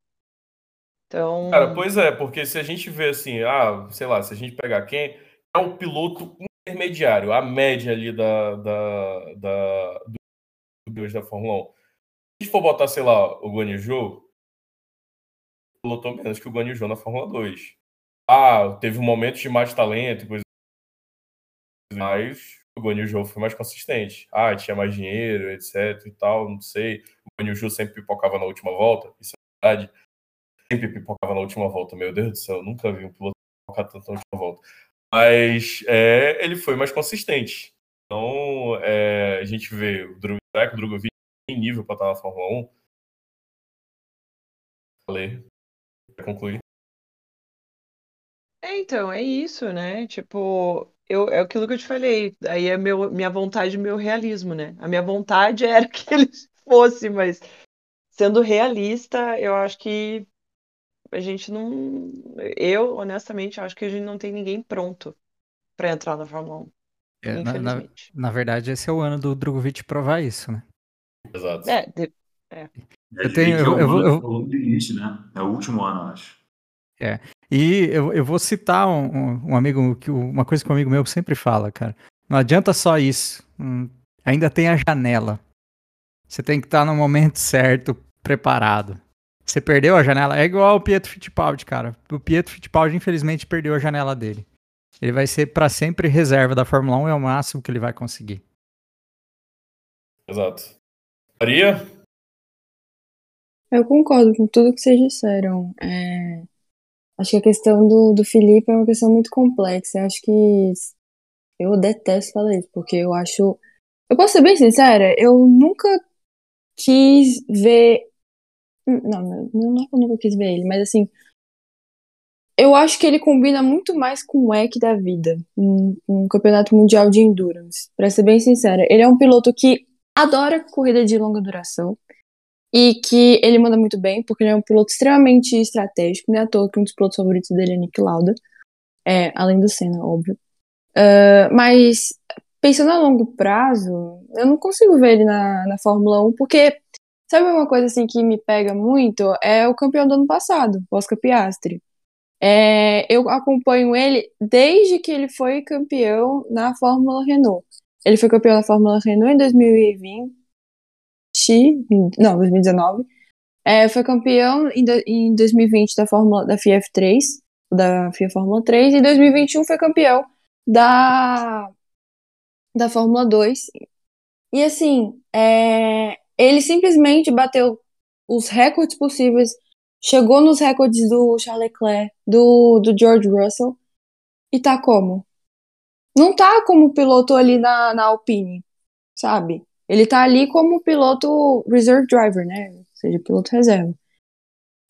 Então. Cara, pois é, porque se a gente vê assim, ah, sei lá, se a gente pegar quem é o piloto intermediário, a média ali da, da, da do da Fórmula 1. Se for botar, sei lá, o Guanyu Zhou, pilotou menos que o Zhou na Fórmula 2. Ah, teve um momento de mais talento coisa mas o Zhou foi mais consistente. Ah, tinha mais dinheiro, etc e tal, não sei. O Zhou sempre pipocava na última volta, isso é verdade sempre pipocava na última volta. Meu Deus do céu, nunca vi um piloto pipocar tanto na última volta. Mas é, ele foi mais consistente. Então, é, a gente vê o será que o Drogovic tem nível para estar na Fórmula 1? Falei. Pra concluir. É, então, é isso, né? Tipo, eu, é aquilo que eu te falei. Aí é meu, minha vontade, meu realismo, né? A minha vontade era que ele fosse, mas sendo realista, eu acho que a gente não. Eu, honestamente, acho que a gente não tem ninguém pronto para entrar na Fórmula 1. É. Na, na, na, verdade, esse é o ano do Drogovic provar isso, né? Exato. É, de- Eu tenho- eu- eu vou- eu- É o limite, né? É o último ano, eu acho. E eu, eu vou citar um, um- amigo, uma coisa que um amigo meu sempre fala, cara. Não adianta só isso. Hum, ainda tem a janela. Você tem que estar no momento certo, preparado. Você perdeu a janela, é igual o Pietro Fittipaldi, cara. O Pietro Fittipaldi, infelizmente, perdeu a janela dele. Ele vai ser pra sempre reserva da Fórmula 1, é o máximo que ele vai conseguir. Exato. Maria? Eu concordo com tudo que vocês disseram. É, Acho que a questão do, do Felipe é uma questão muito complexa. Eu acho que eu detesto falar isso, porque eu acho. Eu posso ser bem sincera, eu nunca quis ver. Não, não, não é que eu nunca quis ver ele, mas assim. Eu acho que ele combina muito mais com o EC da vida, um, um campeonato mundial de endurance. Pra ser bem sincera, ele é um piloto que adora corrida de longa duração e que ele manda muito bem, porque ele é um piloto extremamente estratégico. Não é à toa que um dos pilotos favoritos dele é Nick Lauda, é, além do Senna, óbvio. Ah, mas pensando a longo prazo, eu não consigo ver ele na, na Fórmula 1, porque sabe uma coisa assim que me pega muito? É o campeão do ano passado, Oscar Piastri. É, eu acompanho ele desde que ele foi campeão na Fórmula Renault. Ele foi campeão na Fórmula Renault em 2020, não, 2019. É, foi campeão em, em 2020 da Fórmula da FIA F3, da FIA Fórmula 3, e em 2021 foi campeão da da Fórmula 2. E assim, é, ele simplesmente bateu os recordes possíveis, chegou nos recordes do Charles Leclerc, do, do George Russell, e tá como? Não tá como piloto ali na, na Alpine, sabe? Ele tá ali como piloto reserve driver, né? Ou seja, piloto reserva.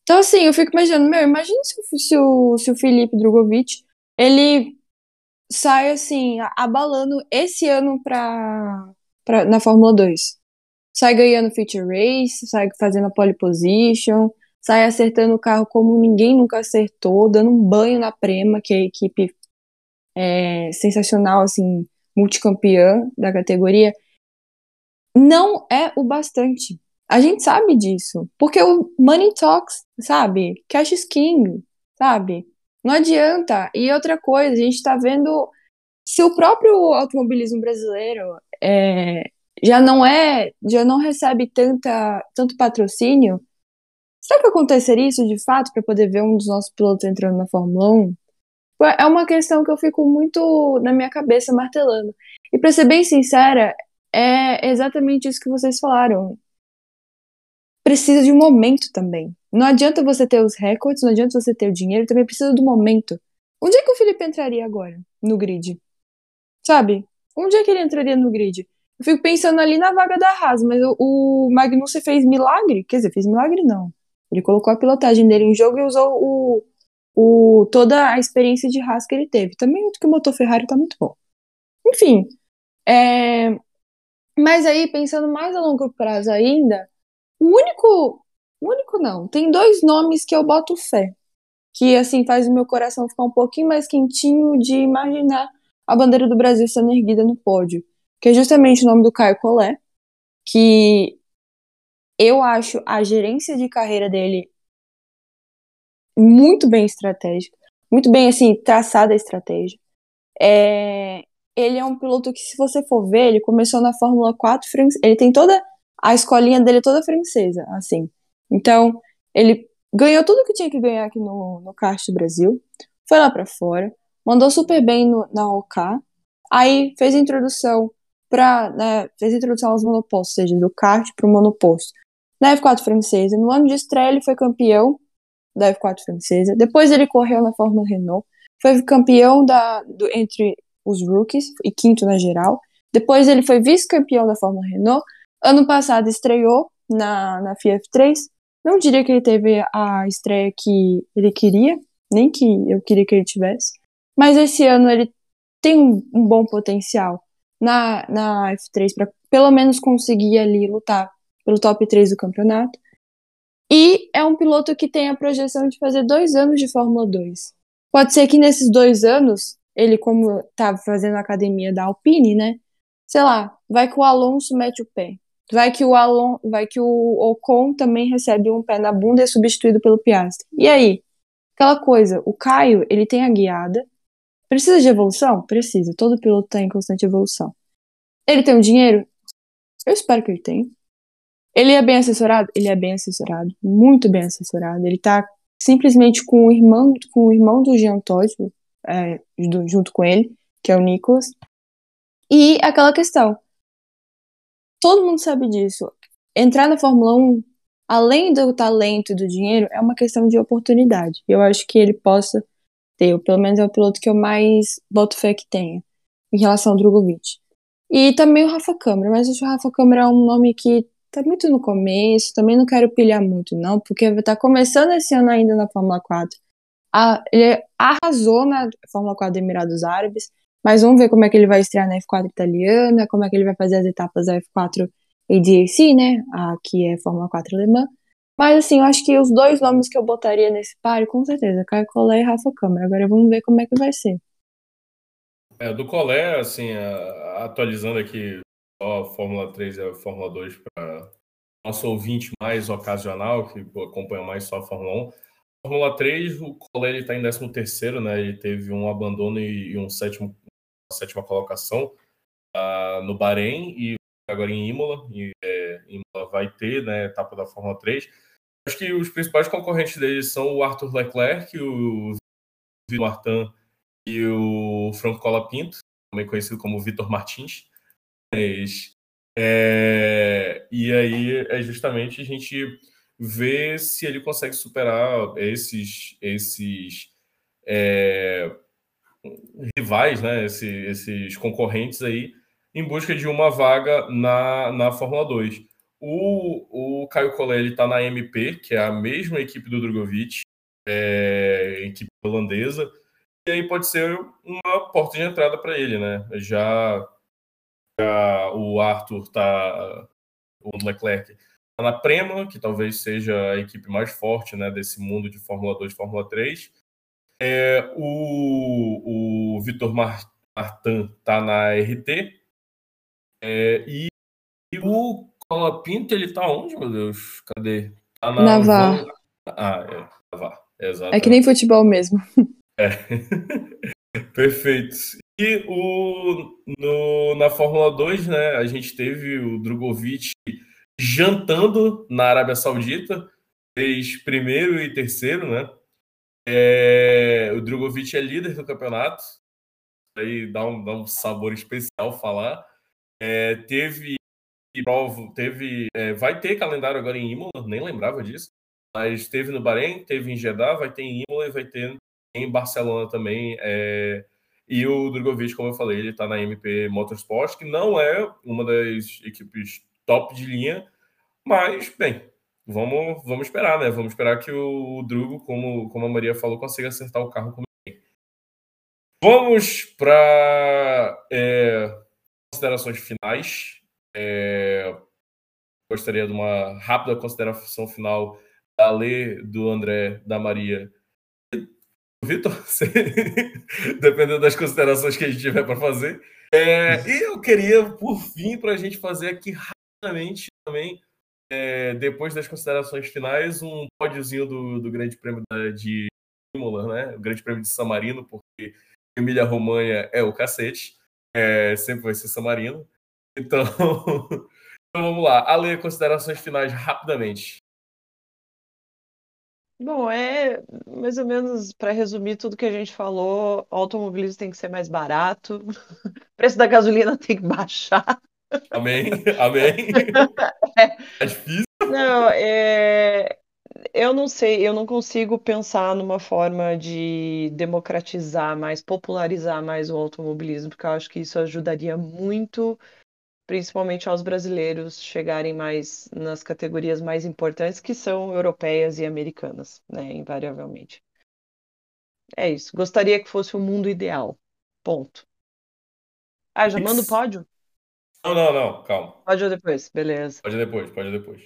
Então, assim, eu fico imaginando, meu, imagina se, se, o, se o Felipe Drogovic, ele sai, assim, abalando esse ano pra, pra, na Fórmula 2. Sai ganhando feature race, sai fazendo a pole position, sai acertando o carro como ninguém nunca acertou, dando um banho na Prema, que é a equipe é, sensacional, assim, multicampeã da categoria. Não é o bastante. A gente sabe disso. Porque o money talks, sabe? Cash is king, sabe? Não adianta. E outra coisa, a gente tá vendo se o próprio automobilismo brasileiro é, já não é, já não recebe tanta, tanto patrocínio, será que aconteceria isso de fato para poder ver um dos nossos pilotos entrando na Fórmula 1? É uma questão que eu fico muito na minha cabeça martelando. E para ser bem sincera, é exatamente isso que vocês falaram. Precisa de um momento também. Não adianta você ter os recordes, não adianta você ter o dinheiro, também precisa do momento. Onde é que o Felipe entraria agora no grid? Sabe? Onde é que ele entraria no grid? Eu fico pensando ali na vaga da Haas, mas o, o Magnussen fez milagre? Quer dizer, fez milagre não. Ele colocou a pilotagem dele em jogo e usou o, o, toda a experiência de Haas que ele teve. Também que o motor Ferrari tá muito bom. Enfim, é, mas aí, pensando mais a longo prazo ainda, o único, o único não, tem dois nomes que eu boto fé, que assim faz o meu coração ficar um pouquinho mais quentinho de imaginar a bandeira do Brasil sendo erguida no pódio, que é justamente o nome do Caio Collet, que eu acho a gerência de carreira dele muito bem estratégica, muito bem assim traçada a estratégia. É, ele é um piloto que, se você for ver, ele começou na Fórmula 4 francesa. Ele tem toda a escolinha dele toda francesa, assim. Então, ele ganhou tudo que tinha que ganhar aqui no, no kart Brasil, foi lá para fora, mandou super bem no, na OK, aí fez introdução para, né, fez introdução aos monopostos, ou seja, do kart para o monoposto. Na F4 francesa, no ano de estreia ele foi campeão da F4 francesa. Depois ele correu na Fórmula Renault, foi campeão da, do, entre os rookies e quinto na geral. Depois ele foi vice-campeão da Fórmula Renault. Ano passado estreou na, na FIA F3. Não diria que ele teve a estreia que ele queria, nem que eu queria que ele tivesse. Mas esse ano ele tem um, um bom potencial na, na F3 para pelo menos conseguir ali lutar pelo top 3 do campeonato. E é um piloto que tem a projeção de fazer dois anos de Fórmula 2. Pode ser que nesses dois anos, ele, como tá fazendo a academia da Alpine, né? Sei lá, vai que o Alonso mete o pé. Vai que o Alon, vai que o Ocon também recebe um pé na bunda e é substituído pelo Piastri. E aí? Aquela coisa, o Caio, ele tem a guiada. Precisa de evolução? Precisa. Todo piloto está em constante evolução. Ele tem o um dinheiro? Eu espero que ele tenha. Ele é bem assessorado? Ele é bem assessorado. Muito bem assessorado. Ele tá simplesmente com o irmão, com o irmão do Jean Todt, é, junto com ele, que é o Nicholas. E aquela questão. Todo mundo sabe disso. Entrar na Fórmula 1, além do talento e do dinheiro, é uma questão de oportunidade. Eu acho que ele possa ter, pelo menos é o piloto que eu mais boto fé que tenha, em relação ao Drogovic. E também o Rafa Câmara, mas acho que o Rafa Câmara é um nome que tá muito no começo, também não quero pilhar muito, não, porque tá começando esse ano ainda na Fórmula 4. Ah, ele arrasou na Fórmula 4 do Emirados Árabes, mas vamos ver como é que ele vai estrear na F4 italiana, como é que ele vai fazer as etapas da F4 ADAC, né? Aqui é Fórmula 4 alemã. Mas assim, eu acho que os dois nomes que eu botaria nesse páreo, com certeza, Caio Collet e Rafa Câmara. Agora vamos ver como é que vai ser. É, do Collet, assim, atualizando aqui só Fórmula 3 e a Fórmula 2 para nosso ouvinte mais ocasional, que acompanha mais só a Fórmula 1. Fórmula 3, o Collet está em 13 terceiro, né? Ele teve um abandono e um sétimo, uma sétima colocação uh, no Bahrein e agora em Imola. E, é, Imola vai ter, né, etapa da Fórmula 3. Acho que os principais concorrentes dele são o Arthur Leclerc, o Vitor Martin e o Franco Colapinto, também conhecido como Vitor Martins. É, e aí é justamente a gente ver se ele consegue superar esses, esses é, rivais, né, Esse, esses concorrentes aí, em busca de uma vaga na, na Fórmula 2. O, o Caio Collet está na MP, que é a mesma equipe do Drogovic, é, equipe holandesa, e aí pode ser uma porta de entrada para ele, né? Já o Arthur tá, o Leclerc tá na Prema, que talvez seja a equipe mais forte, né, desse mundo de Fórmula 2 e Fórmula 3. É, o o Vitor Martin tá na RT. É, e, e o Colapinto, ele tá onde, meu Deus? Cadê? Tá na Navar. Ah, é, Navar. É que nem futebol mesmo. É. Perfeito. E o, no, na Fórmula 2, né, a gente teve o Drogovic jantando na Arábia Saudita, fez primeiro e terceiro, né? É, o Drogovic é líder do campeonato, aí dá um, dá um sabor especial falar. É, teve prova, teve, é, vai ter calendário agora em Imola, nem lembrava disso, mas teve no Bahrein, teve em Jeddah, vai ter em Imola e vai ter em Barcelona também. É... E o Drogovic, como eu falei, ele está na MP Motorsport, que não é uma das equipes top de linha, mas, bem, vamos, vamos esperar, né? Vamos esperar que o Drugo, como, como a Maria falou, consiga acertar o carro como bem. Vamos para é, considerações finais. É, gostaria de uma rápida consideração final da Lê, do André, da Maria Vitor, dependendo das considerações que a gente tiver para fazer. É, e eu queria, por fim, para a gente fazer aqui rapidamente também, é, depois das considerações finais, um pódiozinho do, do Grande Prêmio da, de Imola, né? O Grande Prêmio de San Marino, porque Emília Romanha é o cacete, é, sempre vai ser San Marino. Então, então vamos lá. Ale, considerações finais rapidamente. Bom, é mais ou menos para resumir tudo que a gente falou, o automobilismo tem que ser mais barato, o preço da gasolina tem que baixar. Amém, amém. É, é difícil. Não, é, eu não sei, eu não consigo pensar numa forma de democratizar mais, popularizar mais o automobilismo, porque eu acho que isso ajudaria muito principalmente aos brasileiros chegarem mais nas categorias mais importantes, que são europeias e americanas, né, invariavelmente. É isso. Gostaria que fosse o mundo ideal. Ponto. Ah, já manda o pódio? Não, não, não, calma. Pódio depois, beleza. Pode depois, pode depois.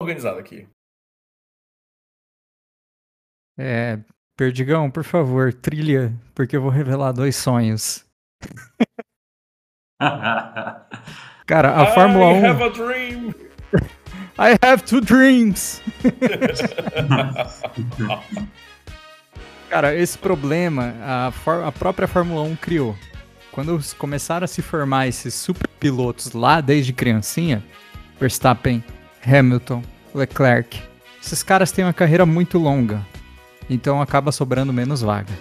Organizado aqui. É, Perdigão, por favor, trilha, porque eu vou revelar dois sonhos. Cara, a I Fórmula 1. I have two dreams. Cara, esse problema a, a, própria Fórmula 1 criou. Quando começaram a se formar esses super pilotos lá desde criancinha, Verstappen, Hamilton, Leclerc, esses caras têm uma carreira muito longa, então acaba sobrando menos vaga.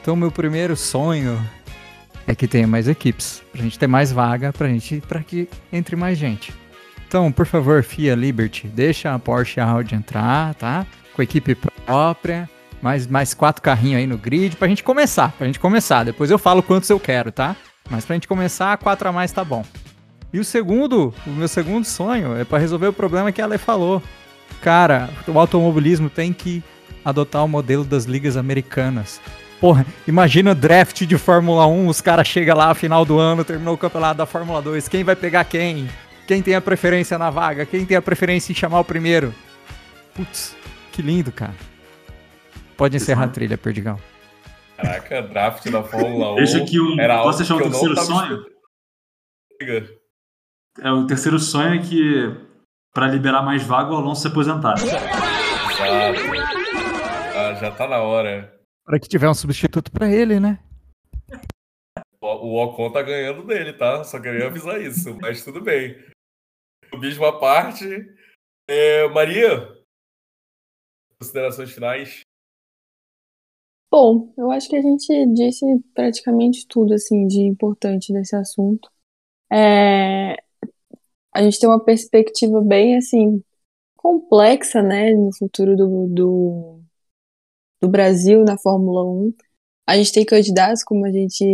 Então meu primeiro sonho é que tenha mais equipes, pra gente ter mais vaga, pra gente, para que entre mais gente. Então, por favor, FIA Liberty, deixa a Porsche Audi entrar, tá? Com equipe própria, mais, mais quatro carrinhos aí no grid, pra gente começar, pra gente começar. Depois eu falo quantos eu quero, tá? Mas pra gente começar, quatro a mais tá bom. E o segundo, o meu segundo sonho é para resolver o problema que a Ale falou. Cara, o automobilismo tem que adotar o modelo das ligas americanas. Porra, imagina o draft de Fórmula 1, os caras chegam lá, final do ano, terminou o campeonato da Fórmula 2, quem vai pegar quem? Quem tem a preferência na vaga? Quem tem a preferência em chamar o primeiro? Putz, que lindo, cara. Pode encerrar a trilha, Perdigão. Caraca, draft da Fórmula 1. Deixa que o. Era Posso deixar o terceiro sonho? É, o terceiro sonho é que, para liberar mais vaga, o Alonso se aposentar. Ah, já tá na hora. Para que tiver um substituto para ele, né? O Ocon tá ganhando dele, tá? Só queria avisar isso, mas tudo bem. O mesmo à parte. É, Maria, considerações finais? Bom, eu acho que a gente disse praticamente tudo assim de importante desse assunto. É, a gente tem uma perspectiva bem assim complexa, né, no futuro do, do, do Brasil na Fórmula 1. A gente tem candidatos, como a gente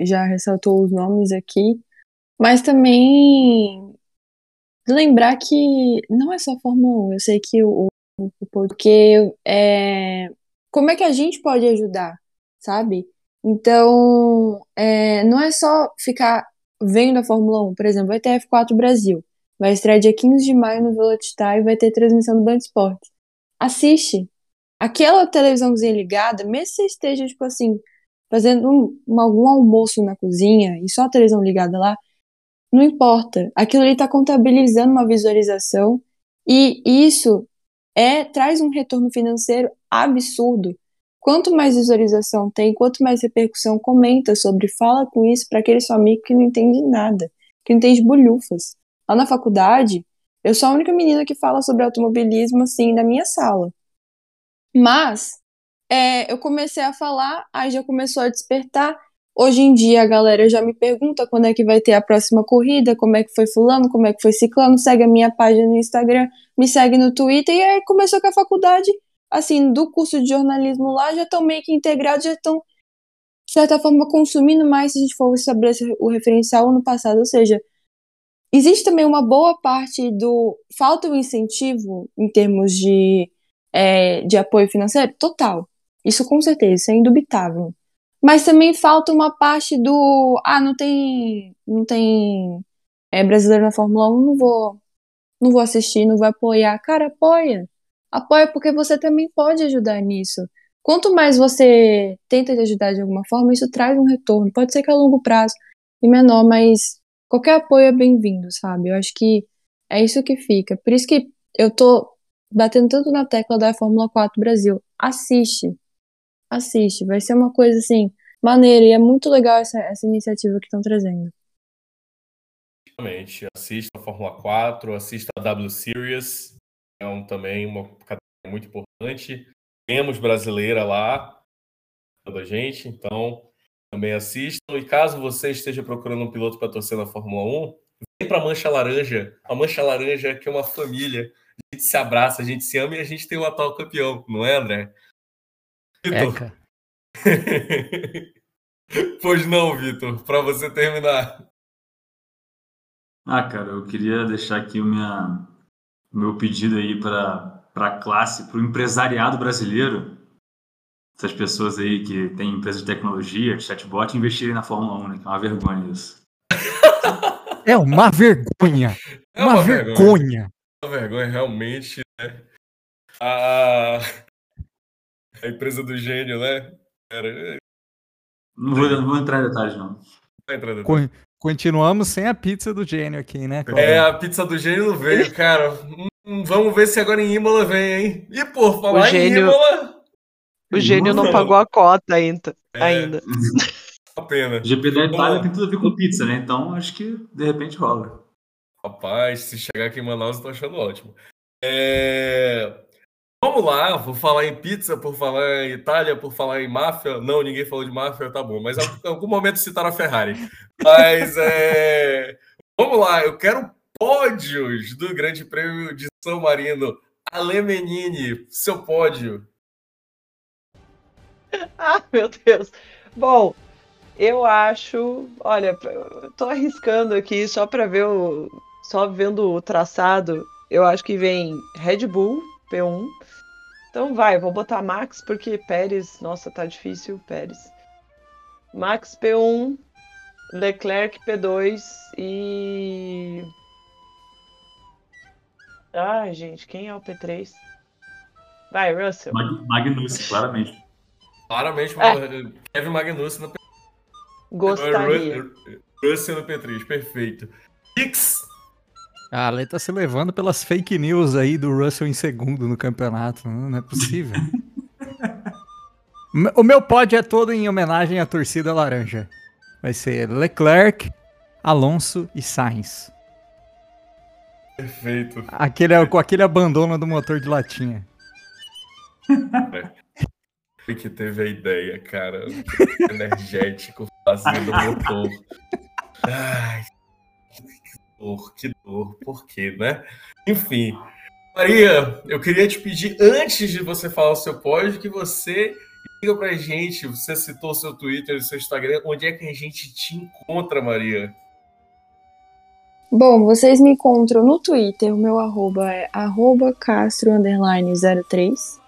já ressaltou os nomes aqui, mas também lembrar que não é só Fórmula 1, eu sei que o, o porque é, como é que a gente pode ajudar, sabe? Então, é, não é só ficar vendo a Fórmula 1, por exemplo, ter F4 Brasil, vai estrear dia 15 de maio no Velocitar e vai ter transmissão do Band Esportes. Assiste. Aquela televisãozinha ligada, mesmo se esteja, tipo assim, fazendo um, algum almoço na cozinha e só a televisão ligada lá, não importa. Aquilo ali está contabilizando uma visualização e isso é traz um retorno financeiro absurdo. Quanto mais visualização tem, quanto mais repercussão comenta sobre, fala com isso para aquele seu amigo que não entende nada, que não entende bolhufas. Lá na faculdade, eu sou a única menina que fala sobre automobilismo assim na minha sala. Mas é, eu comecei a falar, aí já começou a despertar. Hoje em dia a galera já me pergunta quando é que vai ter a próxima corrida, como é que foi fulano, como é que foi ciclano, segue a minha página no Instagram, me segue no Twitter, e aí começou com a faculdade, assim, do curso de jornalismo lá, já estão meio que integrados, já estão, de certa forma, consumindo mais se a gente for estabelecer o referencial ano passado, ou seja, existe também uma boa parte do falta o incentivo em termos de, é, de apoio financeiro? Total. Isso com certeza isso é indubitável. Mas também falta uma parte do ah não tem não tem é, brasileiro na Fórmula 1 não vou não vou assistir não vou apoiar. Cara apoia. Apoia porque você também pode ajudar nisso. Quanto mais você tenta te ajudar de alguma forma isso traz um retorno. Pode ser que a longo prazo e menor mas qualquer apoio é bem-vindo sabe? Eu acho que é isso que fica. Por isso que eu tô batendo tanto na tecla da Fórmula 4 Brasil assiste assiste. Vai ser uma coisa assim, maneira. E é muito legal essa, essa iniciativa que estão trazendo. Exatamente. Assista a Fórmula 4, assista a W Series. É um, também uma categoria muito importante. Temos brasileira lá da gente, então também assistam. E caso você esteja procurando um piloto para torcer na Fórmula 1, vem para a Mancha Laranja. A Mancha Laranja que é uma família. A gente se abraça, a gente se ama e a gente tem o atual campeão, não é, André? Vitor. pois não, Vitor, para você terminar. Ah, cara, eu queria deixar aqui o, minha, meu pedido aí para a classe, para o empresariado brasileiro, essas pessoas aí que têm empresas de tecnologia, de chatbot, investirem na Fórmula 1, né? Que é uma vergonha isso. É uma vergonha. É uma, uma vergonha. vergonha. Uma vergonha, realmente, né? Ah, a empresa do gênio, né? Não vou, não vou entrar em detalhes, não. Com, Continuamos sem a pizza do gênio aqui, né? É, a pizza do gênio não veio, cara. Hum, vamos ver se agora em Imola vem, hein? E por falar gênio... em Imola. O gênio não pagou a cota ainda. É. ainda. A pena. O GP da Itália tem tudo a ver com pizza, né? Então acho que de repente rola. Rapaz, se chegar aqui em Manaus, eu tô achando ótimo. É, Vamos lá, vou falar em pizza, por falar em Itália, por falar em máfia. Não, ninguém falou de máfia, tá bom. Mas em algum momento citaram a Ferrari. Mas é... Vamos lá, eu quero pódios do Grande Prêmio de São Marino. Ale Menini, seu pódio. Ah, meu Deus. Bom, eu acho. Olha, eu tô arriscando aqui só para ver o. Só vendo o traçado. Eu acho que vem Red Bull, P1. Então vai, vou botar Max, porque Pérez. Nossa, tá difícil, Pérez. Max P1, Leclerc P2 e. Ai, gente, quem é o P3? Vai, Russell. Mag Magnussen, claramente. Claramente, É. Kevin Magnussen no Gostaria. Ru- Russell no P3, perfeito. Pix, A Ale tá se levando pelas fake news aí do Russell em segundo no campeonato. Não, não é possível. O meu pódio é todo em homenagem à torcida laranja. Vai ser Leclerc, Alonso e Sainz. perfeito. Aquele, com aquele abandono do motor de latinha. Foi que teve a ideia, cara. Energético fazendo motor. Ai, que dor, que dor. Por quê, né? Enfim. Maria, eu queria te pedir, antes de você falar o seu pódio, que você diga pra gente, você citou seu Twitter e seu Instagram, onde é que a gente te encontra, Maria? Bom, vocês me encontram no Twitter, o meu arroba é arroba castro underline 03.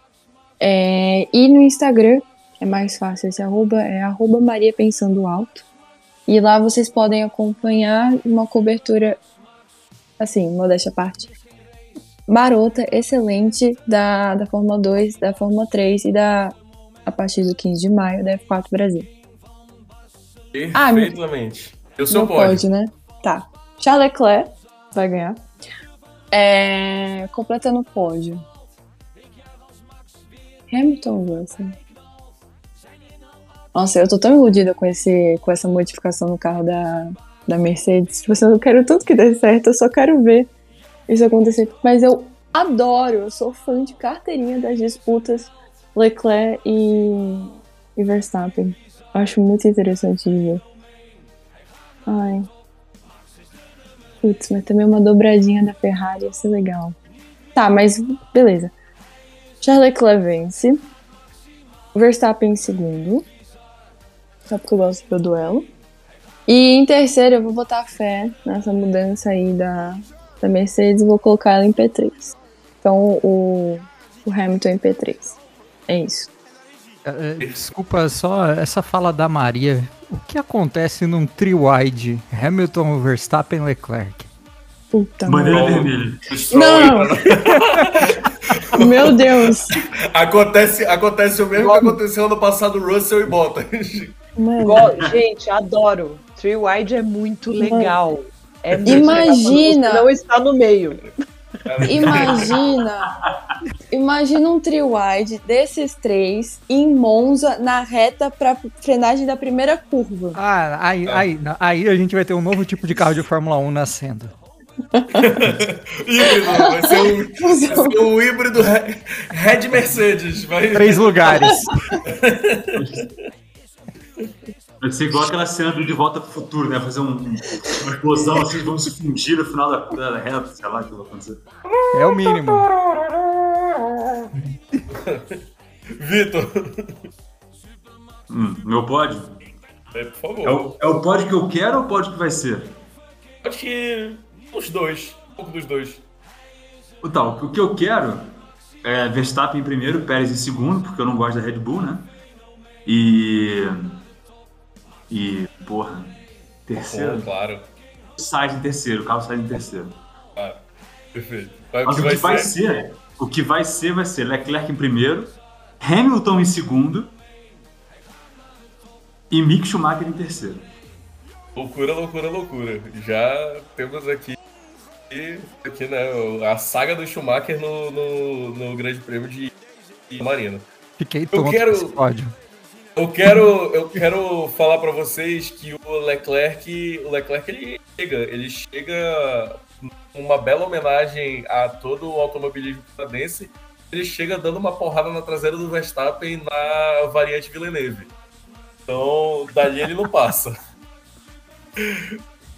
É, e no Instagram, é mais fácil esse arroba, é arroba Maria Pensando Alto. E lá vocês podem acompanhar uma cobertura, assim, modéstia à parte, marota, excelente da, da Fórmula 2, da Fórmula 3 e da, a partir do 15 de maio, da F4 Brasil. Ah, Perfeitamente. Eu sou Não pódio. pode, né? Tá. Charles Leclerc vai ganhar. É... Completando o pódio. Hamilton Russell. Nossa, eu tô tão iludida com, esse, com essa modificação no carro da, da Mercedes. Tipo assim, eu quero tudo que dê certo, eu só quero ver isso acontecer. Mas eu adoro, eu sou fã de carteirinha das disputas Leclerc e, e Verstappen. Eu acho muito interessante de ver. Ai. Putz, mas também uma dobradinha da Ferrari ia ser legal. Tá, mas beleza. Charles Leclerc vence. Verstappen em segundo. Só porque eu gosto do duelo. E em terceiro eu vou botar fé nessa mudança aí da, da Mercedes e vou colocar ela em P3. Então o, o Hamilton em P3. É isso. É, é, Desculpa, só essa fala da Maria. O que acontece num tri-wide Hamilton, Verstappen, Leclerc? Puta Bandeira vermelha. Não. Meu Deus. Acontece, acontece o mesmo que aconteceu ano passado Russell e Bottas. Mano. Gente, adoro. Three Wide é muito legal. É muito Imagina! legal não está no meio. Imagina, imagina um trio wide desses três em Monza na reta pra frenagem da primeira curva. Ah, aí, aí, não, aí a gente vai ter um novo tipo de carro de Fórmula 1 nascendo. híbrido, vai ser um, vai ser um híbrido Re- Red Mercedes. Vai... Três lugares. Vai ser igual aquela cena do De Volta pro Futuro, né? Fazer um- uma explosão assim, vamos se fundir no final da, da reta, sei lá o que vai acontecer. É o mínimo. Vitor, Hum, meu pódio? é, por favor. É o, é o pódio que eu quero ou o pódio que vai ser? Acho que os dois, um pouco dos dois. O tal, o que eu quero é Verstappen em primeiro, Pérez em segundo, porque eu não gosto da Red Bull, né? E. E, porra, terceiro? Claro, Sainz em terceiro, o carro sai em terceiro. claro. Perfeito. Vai, Mas o que vai ser, o que vai ser, vai ser Leclerc em primeiro, Hamilton em segundo e Mick Schumacher em terceiro. Loucura, loucura, loucura. Já temos aqui, aqui né, a saga do Schumacher no, no, no Grande Prêmio de Marina. Fiquei tonto Eu quero, com esse pódio. Eu quero, eu quero falar para vocês que o Leclerc, o Leclerc ele chega, ele chega uma bela homenagem a todo o automobilismo canadense. Ele chega dando uma porrada na traseira do Verstappen na variante Villeneuve. Então, dali ele não passa.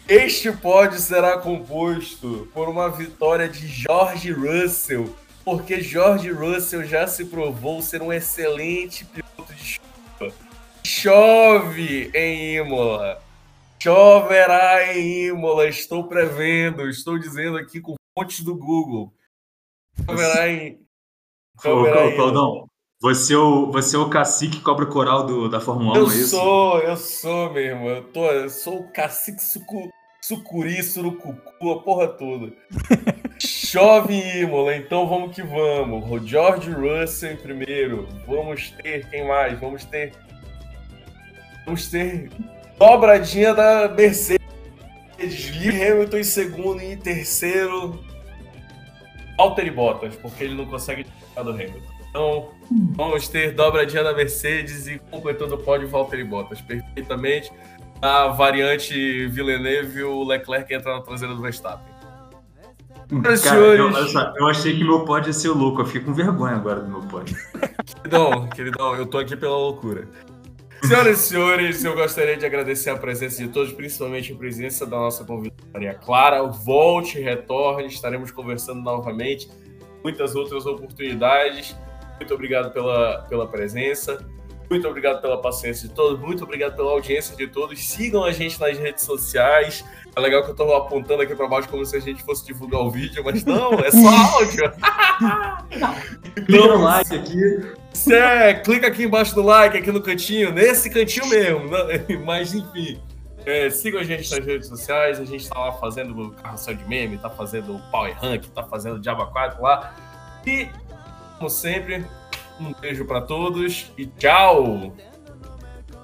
Este pódio será composto por uma vitória de George Russell, porque George Russell já se provou ser um excelente piloto de. Chove em Imola. Choverá em Imola. Estou prevendo, estou dizendo aqui com fontes do Google. Choverá em. Choverá em Claudão, você é o, você é o cacique cobra coral do, da Fórmula 1, Eu é isso? sou, eu sou, meu irmão. Eu, tô, eu sou o cacique sucu, sucuri, surucucu, a porra toda. Chove em Imola, então vamos que vamos. O George Russell em primeiro. Vamos ter, quem mais? Vamos ter. Vamos ter dobradinha da Mercedes. Hamilton em segundo e em terceiro. Valtteri Bottas, porque ele não consegue tirar do Hamilton. Então, vamos ter dobradinha da Mercedes e completando o pódio Valtteri Bottas perfeitamente. Na variante Villeneuve, o Leclerc entra na traseira do Verstappen. Cara, senhores. eu, eu achei que meu pódio ia ser louco. Eu fico com vergonha agora do meu pódio. Queridão, queridão, eu tô aqui pela loucura. Senhoras e senhores, eu gostaria de agradecer a presença de todos, principalmente a presença da nossa convidada Maria Clara. Volte, retorne, estaremos conversando novamente. Muitas outras oportunidades. Muito obrigado pela, pela presença. Muito obrigado pela paciência de todos. Muito obrigado pela audiência de todos. Sigam a gente nas redes sociais. É legal que eu tô apontando aqui para baixo como se a gente fosse divulgar o vídeo, mas não, é só áudio. Clica no like aqui. É, clica aqui embaixo do like, aqui no cantinho, nesse cantinho mesmo. Mas enfim, é, sigam a gente nas redes sociais. A gente tá lá fazendo carrossel de meme, tá fazendo Power Rank, tá fazendo Diaba 4 lá. E, como sempre, um beijo para todos e tchau!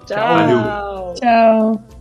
Tchau. Valeu. Tchau.